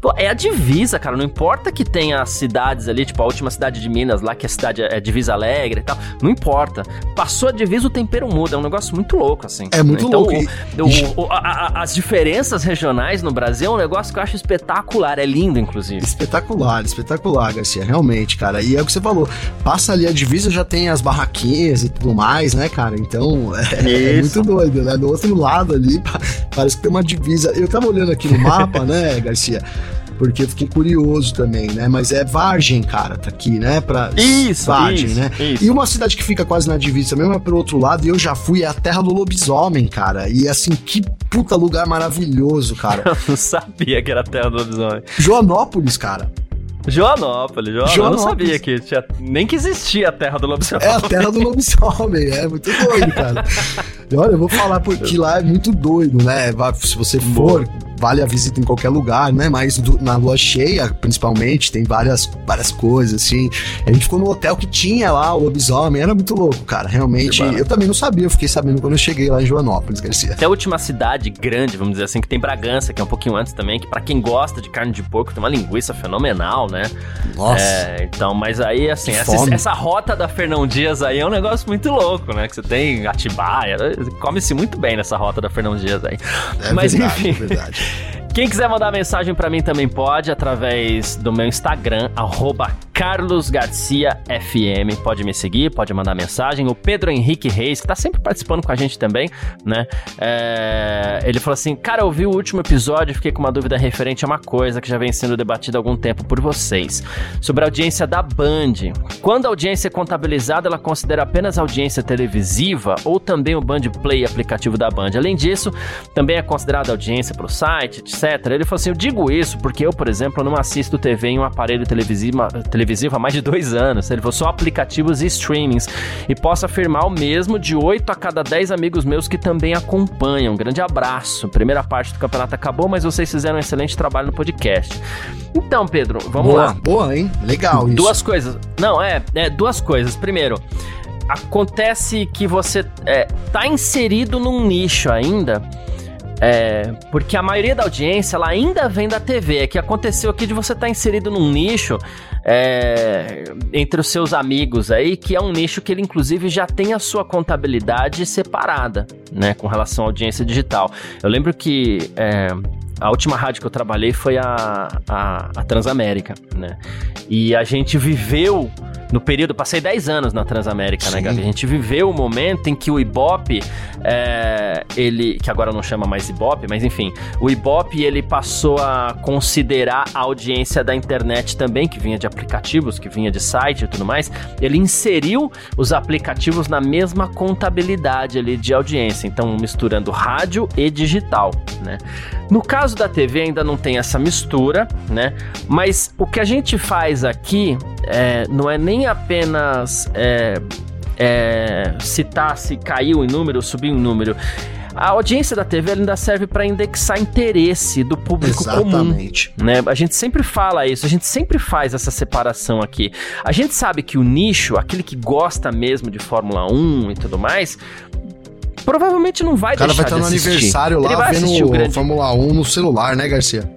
Pô, é a divisa, cara. Não importa que tenha cidades ali, tipo a última cidade de Minas lá, que a cidade é divisa alegre e tal. Não importa. Passou a divisa, o tempero muda. É um negócio muito louco, assim. É muito então, louco. Então, o, o, a, a, as diferenças regionais no Brasil é um negócio que eu acho espetacular. É lindo, inclusive. Espetacular, espetacular, Garcia. Realmente, cara. E é o que você falou. Passa ali a divisa, já tem as barraquinhas e tudo mais, né, cara? Então, é, é muito doido, né? Do outro lado ali, parece que tem uma divisa. Eu tava olhando aqui no mapa, né, Garcia? Porque eu fiquei curioso também, né? Mas é Vargem, cara, tá aqui, né? Pra isso, Vargem, isso, né? Isso. E uma cidade que fica quase na divisa mesmo é pro outro lado, e eu já fui, é a terra do lobisomem, cara. E assim, que puta lugar maravilhoso, cara. eu não sabia que era a terra do lobisomem. Joanópolis, cara. Joanópolis, Joanópolis. Eu não sabia que tinha, nem que existia a Terra do Lobisomem. É a Terra do Lobisomem, é muito doido, cara. olha, eu vou falar porque lá é muito doido, né? Se você for, vale a visita em qualquer lugar, né? Mas do, na lua cheia, principalmente, tem várias, várias coisas, assim. A gente ficou no hotel que tinha lá o lobisomem, era muito louco, cara. Realmente, eu também não sabia, eu fiquei sabendo quando eu cheguei lá em Joanópolis, Garcia. Até a última cidade grande, vamos dizer assim, que tem Bragança, que é um pouquinho antes também, que para quem gosta de carne de porco, tem uma linguiça fenomenal, né? Nossa. É, então, mas aí, assim, essa, essa, rota da Fernão Dias aí é um negócio muito louco, né? Que você tem Atibaia, come-se muito bem nessa rota da Fernão Dias aí. É mas verdade, enfim. É verdade. Quem quiser mandar mensagem para mim também pode, através do meu Instagram, arroba Carlos Garcia FM. Pode me seguir, pode mandar mensagem. O Pedro Henrique Reis, que tá sempre participando com a gente também, né? É, ele falou assim: Cara, eu vi o último episódio e fiquei com uma dúvida referente a uma coisa que já vem sendo debatida há algum tempo por vocês. Sobre a audiência da Band. Quando a audiência é contabilizada, ela considera apenas a audiência televisiva ou também o Band Play aplicativo da Band. Além disso, também é considerada audiência para o site, etc. Ele falou assim: Eu digo isso porque eu, por exemplo, não assisto TV em um aparelho televisivo, televisivo há mais de dois anos. Ele falou só aplicativos e streamings. E posso afirmar o mesmo de 8 a cada 10 amigos meus que também acompanham. Um grande abraço. Primeira parte do campeonato acabou, mas vocês fizeram um excelente trabalho no podcast. Então, Pedro, vamos boa, lá. Boa, hein? Legal isso. Duas coisas. Não, é, é duas coisas. Primeiro, acontece que você é, tá inserido num nicho ainda. É, porque a maioria da audiência ela ainda vem da TV. É que aconteceu aqui de você estar tá inserido num nicho é, entre os seus amigos aí, que é um nicho que ele inclusive já tem a sua contabilidade separada, né, com relação à audiência digital. Eu lembro que é, a última rádio que eu trabalhei foi a, a, a Transamérica, né? E a gente viveu no período, passei 10 anos na Transamérica, né, Sim. né, Gabi? A gente viveu o momento em que o Ibope, é, ele, que agora não chama mais Ibope, mas enfim, o Ibope ele passou a considerar a audiência da internet também, que vinha de aplicativos, que vinha de site e tudo mais. Ele inseriu os aplicativos na mesma contabilidade ali de audiência, então misturando rádio e digital, né? No caso da TV ainda não tem essa mistura, né? Mas o que a gente faz aqui é, não é nem apenas é, é, citar se caiu em número, subiu em número. A audiência da TV ainda serve para indexar interesse do público Exatamente. comum. Né? A gente sempre fala isso, a gente sempre faz essa separação aqui. A gente sabe que o nicho, aquele que gosta mesmo de Fórmula 1 e tudo mais, provavelmente não vai deixar de assistir. O cara vai estar no aniversário lá vendo o grande... Fórmula 1 no celular, né, Garcia?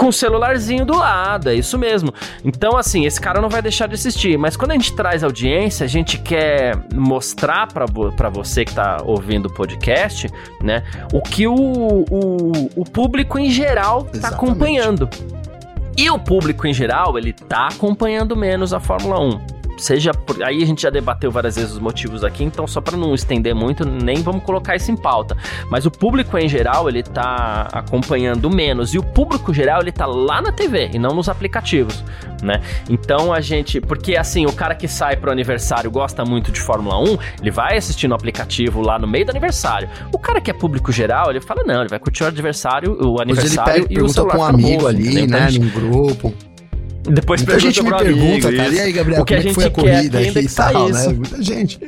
com o celularzinho do lado, é isso mesmo. Então, assim, esse cara não vai deixar de assistir. Mas quando a gente traz audiência, a gente quer mostrar para vo você que tá ouvindo o podcast, né, o que o, o, o público em geral tá Exatamente. acompanhando. E o público em geral, ele tá acompanhando menos a Fórmula 1 seja por, aí a gente já debateu várias vezes os motivos aqui, então só para não estender muito, nem vamos colocar isso em pauta. Mas o público em geral, ele tá acompanhando menos e o público geral, ele tá lá na TV e não nos aplicativos, né? Então a gente, porque assim, o cara que sai pro aniversário gosta muito de Fórmula 1, ele vai assistir no aplicativo lá no meio do aniversário. O cara que é público geral, ele fala não, ele vai curtir o aniversário, o aniversário ele pega, e o celular com um amigo ali, né, num grupo. Depois Muita gente me pergunta, amigo, cara, e aí, Gabriel, o que como a é gente foi a corrida aqui e tal, né? Muita gente.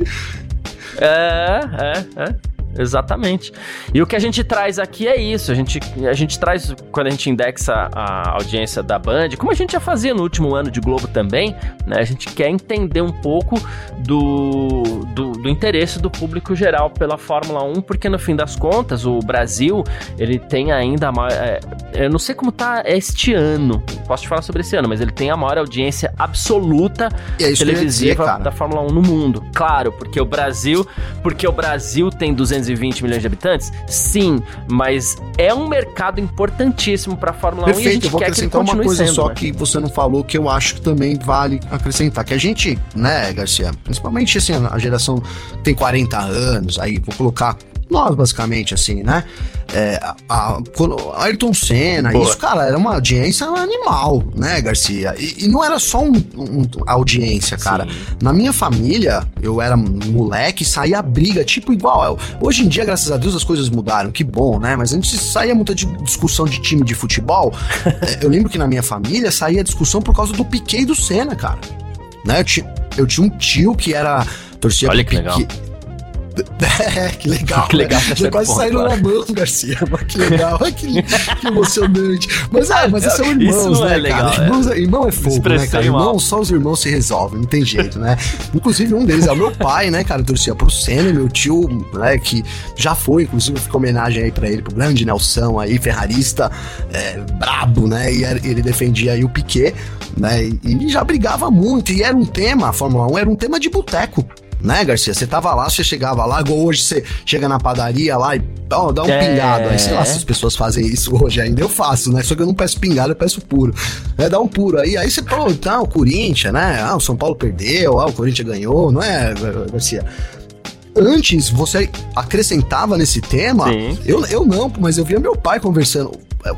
É, é, é. Exatamente. E o que a gente traz aqui é isso. A gente, a gente traz, quando a gente indexa a audiência da Band, como a gente já fazia no último ano de Globo também, né? A gente quer entender um pouco do, do, do interesse do público geral pela Fórmula 1, porque no fim das contas, o Brasil, ele tem ainda a maior. É, eu não sei como tá este ano, posso te falar sobre esse ano, mas ele tem a maior audiência absoluta é televisiva dizer, da Fórmula 1 no mundo. Claro, porque o Brasil, porque o Brasil tem 200 220 milhões de habitantes? Sim, mas é um mercado importantíssimo para a Fórmula Perfeito, 1 e a gente eu vou quer acrescentar que uma coisa sendo, só né? que você não falou que eu acho que também vale acrescentar, que a gente, né, Garcia, principalmente assim, a geração tem 40 anos, aí vou colocar nós basicamente assim, né? É, a, a Ayrton Senna, Boa. isso, cara, era uma audiência animal, né, Garcia? E, e não era só um, um audiência, cara. Sim. Na minha família, eu era moleque, saía briga, tipo igual. Hoje em dia, graças a Deus, as coisas mudaram, que bom, né? Mas antes saía muita discussão de time de futebol. É, eu lembro que na minha família saía discussão por causa do Piquet e do Senna, cara. Né? Eu, tinha, eu tinha um tio que era torcia Olha que Piquet. legal É, que legal. Que legal. Né? Já quase saíram na mão, Garcia. Mas que legal. que, que emocionante. Mas, ah, mas são irmãos, né, é legal, cara? É. Irmãos, é. Irmão é fogo, né, cara? Irmão, só os irmãos se resolvem, não tem jeito, né? Inclusive, um deles é o meu pai, né, cara? Torcia pro Senna, meu tio, né, que já foi, inclusive, fica homenagem aí pra ele, pro grande Nelson aí, ferrarista, é, brabo, né? E ele defendia aí o Piquet, né? E já brigava muito. E era um tema, a Fórmula 1 era um tema de boteco né, Garcia? Você tava lá, você chegava lá, igual hoje você chega na padaria lá e ó, dá um É. pingado. Aí sei lá se as pessoas fazem isso hoje ainda. Eu faço, né? Só que eu não peço pingado, eu peço puro. É, dá um puro. Aí, aí você falou, tá, o Corinthians, né? Ah, o São Paulo perdeu, ah, o Corinthians ganhou, não é, Garcia? Antes você acrescentava nesse tema, Sim. eu, eu não, mas eu via meu pai conversando.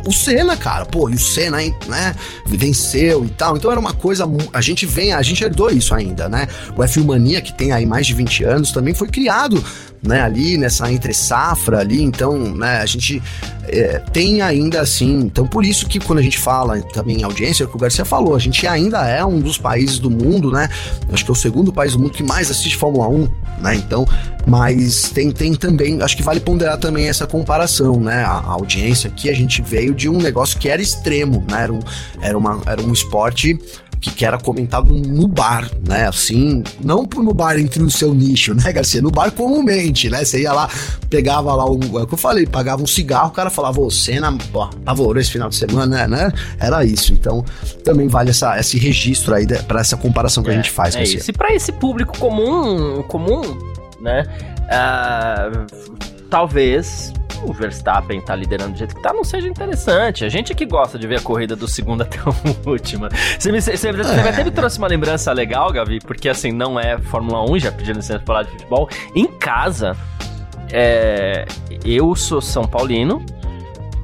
O Senna, cara, pô, e o Senna, né, venceu e tal. Então era uma coisa. A gente vem, a gente herdou isso ainda, né? O F1 Mania, que tem aí mais de 20 anos, também foi criado, né, ali nessa entre safra ali. Então, né, a gente é, tem ainda assim. Então, por isso que quando a gente fala também em audiência, é o que o Garcia falou, a gente ainda é um dos países do mundo, né? Acho que é o segundo país do mundo que mais assiste Fórmula 1, né? Então, mas tem, tem também, acho que vale ponderar também essa comparação, né? A, a audiência aqui, a gente veio de um negócio que era extremo, né? Era um, era uma, era um esporte que, era comentado no bar, né? Assim, não no bar entre o seu nicho, né, Garcia? No bar comumente, né? Você ia lá, pegava lá um. É o que eu falei, pagava um cigarro, o cara falava, cena, pô, apavorou esse final de semana, né? Era isso. Então, também vale essa, esse registro aí para essa comparação que a gente faz, é Garcia. isso. E pra esse público comum, comum, né? ah, talvez o Verstappen tá liderando do jeito que tá, não seja interessante. A gente é que gosta de ver a corrida do segundo até o último. Você, me, você, você É. até me trouxe uma lembrança legal, Gavi, porque assim, não é Fórmula 1, já pedindo licença pra falar de futebol. Em casa, é, eu sou São Paulino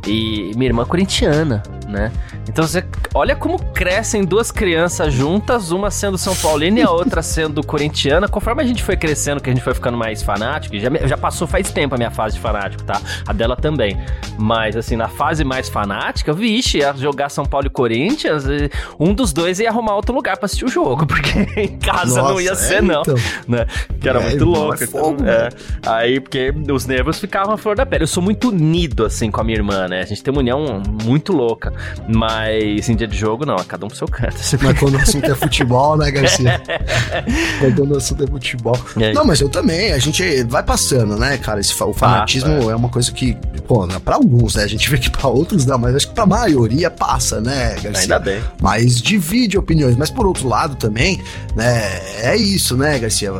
e minha irmã é corintiana, né? Então você olha como crescem duas crianças juntas, uma sendo São Paulina e a outra sendo corintiana. Conforme a gente foi crescendo, que a gente foi ficando mais fanático, já, já passou faz tempo a minha fase de fanático, tá? A dela também. Mas assim, na fase mais fanática, vixe, ia jogar São Paulo e Corinthians, um dos dois ia arrumar outro lugar pra assistir o jogo, porque em casa não ia Nossa, ser, é, não então. né? Que era É, muito louco. é então, é. Aí, porque os nervos ficavam à flor da pele. Eu sou muito unido, assim, com a minha irmã, né? A gente tem uma união muito louca. Mas em dia de jogo, não. É cada um pro seu canto. Mas quando o assunto é futebol, né, Garcia? Quando o assunto é futebol. É. Não, mas eu também, a gente vai passando, né, cara? Esse, o fanatismo é. uma coisa que, pô, né, pra alguns, né? A gente vê que pra outros não, mas acho que pra maioria passa, né, Garcia? Ainda bem. Mas divide opiniões. Mas por outro lado também, né, é isso, né, Garcia?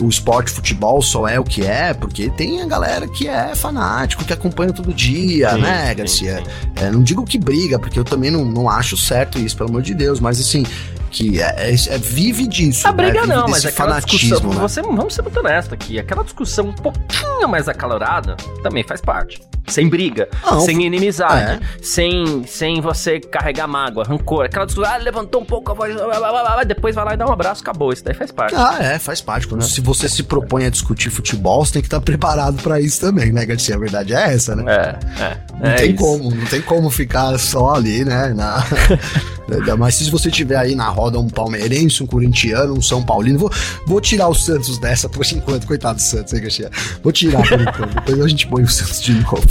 O esporte futebol só é o que é, porque tem a galera que é fanático, que acompanha todo dia, Sim, né, sim, Garcia? sim. É, não digo que briga, porque eu também não, não acho certo isso, pelo amor de Deus, mas assim, que é, é- é- vive disso. A briga né? Não, mas aquela discussão. né? Você, vamos ser muito honestos aqui. Aquela discussão um pouquinho mais acalorada também faz parte. Sem briga, Não, sem inimizade, é. sem, sem você carregar mágoa, rancor. Aquela discussão, ah, levantou um pouco a voz, blá, blá, blá, depois vai lá e dá um abraço, acabou. Isso daí faz parte. Ah, é, faz parte. Quando, Se você se propõe a discutir futebol, você tem que estar preparado pra isso também, né, Garcia? A verdade é essa, né? É, é. Não é tem isso. como, não tem como ficar só ali, né? Na... Ainda mais se você tiver aí na roda um palmeirense, um corintiano, um São Paulino. Vou, vou tirar o Santos dessa por enquanto. Coitado do Santos, hein, Garcia? Vou tirar por enquanto. Depois a gente põe o Santos de novo.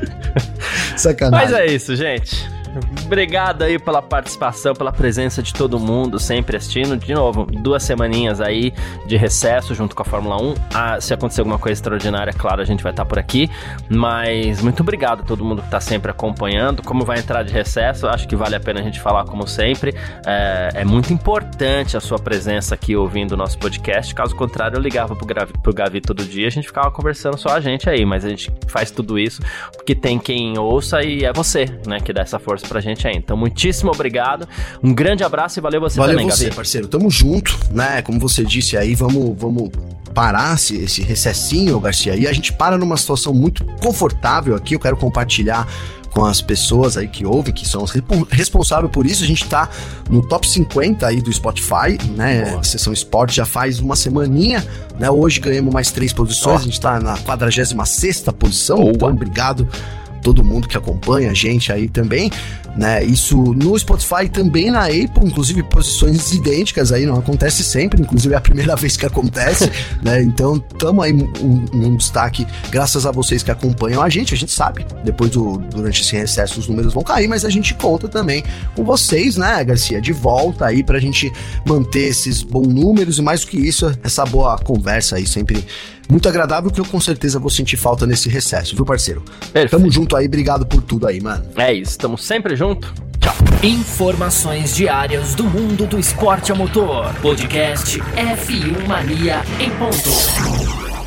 Sacanagem. Mas é isso, gente. Obrigado aí pela participação, pela presença de todo mundo, sempre assistindo. De novo, duas semaninhas aí de recesso junto com a Fórmula 1. Ah, se acontecer alguma coisa extraordinária, claro, a gente vai estar por aqui. Mas muito obrigado a todo mundo que está sempre acompanhando. Como vai entrar de recesso, acho que vale a pena a gente falar como sempre. É, é muito importante a sua presença aqui ouvindo o nosso podcast. Caso contrário, eu ligava pro, Gravi, pro Gavi todo dia, a gente ficava conversando só a gente aí. Mas a gente faz tudo isso porque tem quem ouça e é você, né, que dá essa força pra gente aí. Então, muitíssimo obrigado. Um grande abraço e valeu você Valeu também, você, Gavi. parceiro. Tamo junto, né? Como você disse aí, vamos, vamos parar esse, esse recessinho, Garcia. E a gente para numa situação muito confortável aqui. Eu quero compartilhar com as pessoas aí que ouvem, que são os responsáveis por isso. A gente tá no top 50 aí do Spotify, né? Boa. Sessão Esporte já faz uma semaninha, né? Hoje ganhamos mais três posições. A gente tá na 46 posição. Boa. Então, obrigado todo mundo que acompanha a gente aí também, né? Isso no Spotify também na Apple, inclusive posições idênticas aí, não acontece sempre, inclusive é a primeira vez que acontece, né? Então, tamo aí um, um destaque graças a vocês que acompanham a gente, a gente sabe, depois do durante esse recesso os números vão cair, mas a gente conta também com vocês, né, Garcia, de volta aí pra gente manter esses bons números e mais do que isso, essa boa conversa aí sempre muito agradável que eu com certeza vou sentir falta nesse recesso, viu, parceiro? Perfeito. Tamo junto aí, obrigado por tudo aí, mano. É isso, estamos sempre junto. Tchau. Informações diárias do mundo do esporte a motor. Podcast F1 Mania em ponto.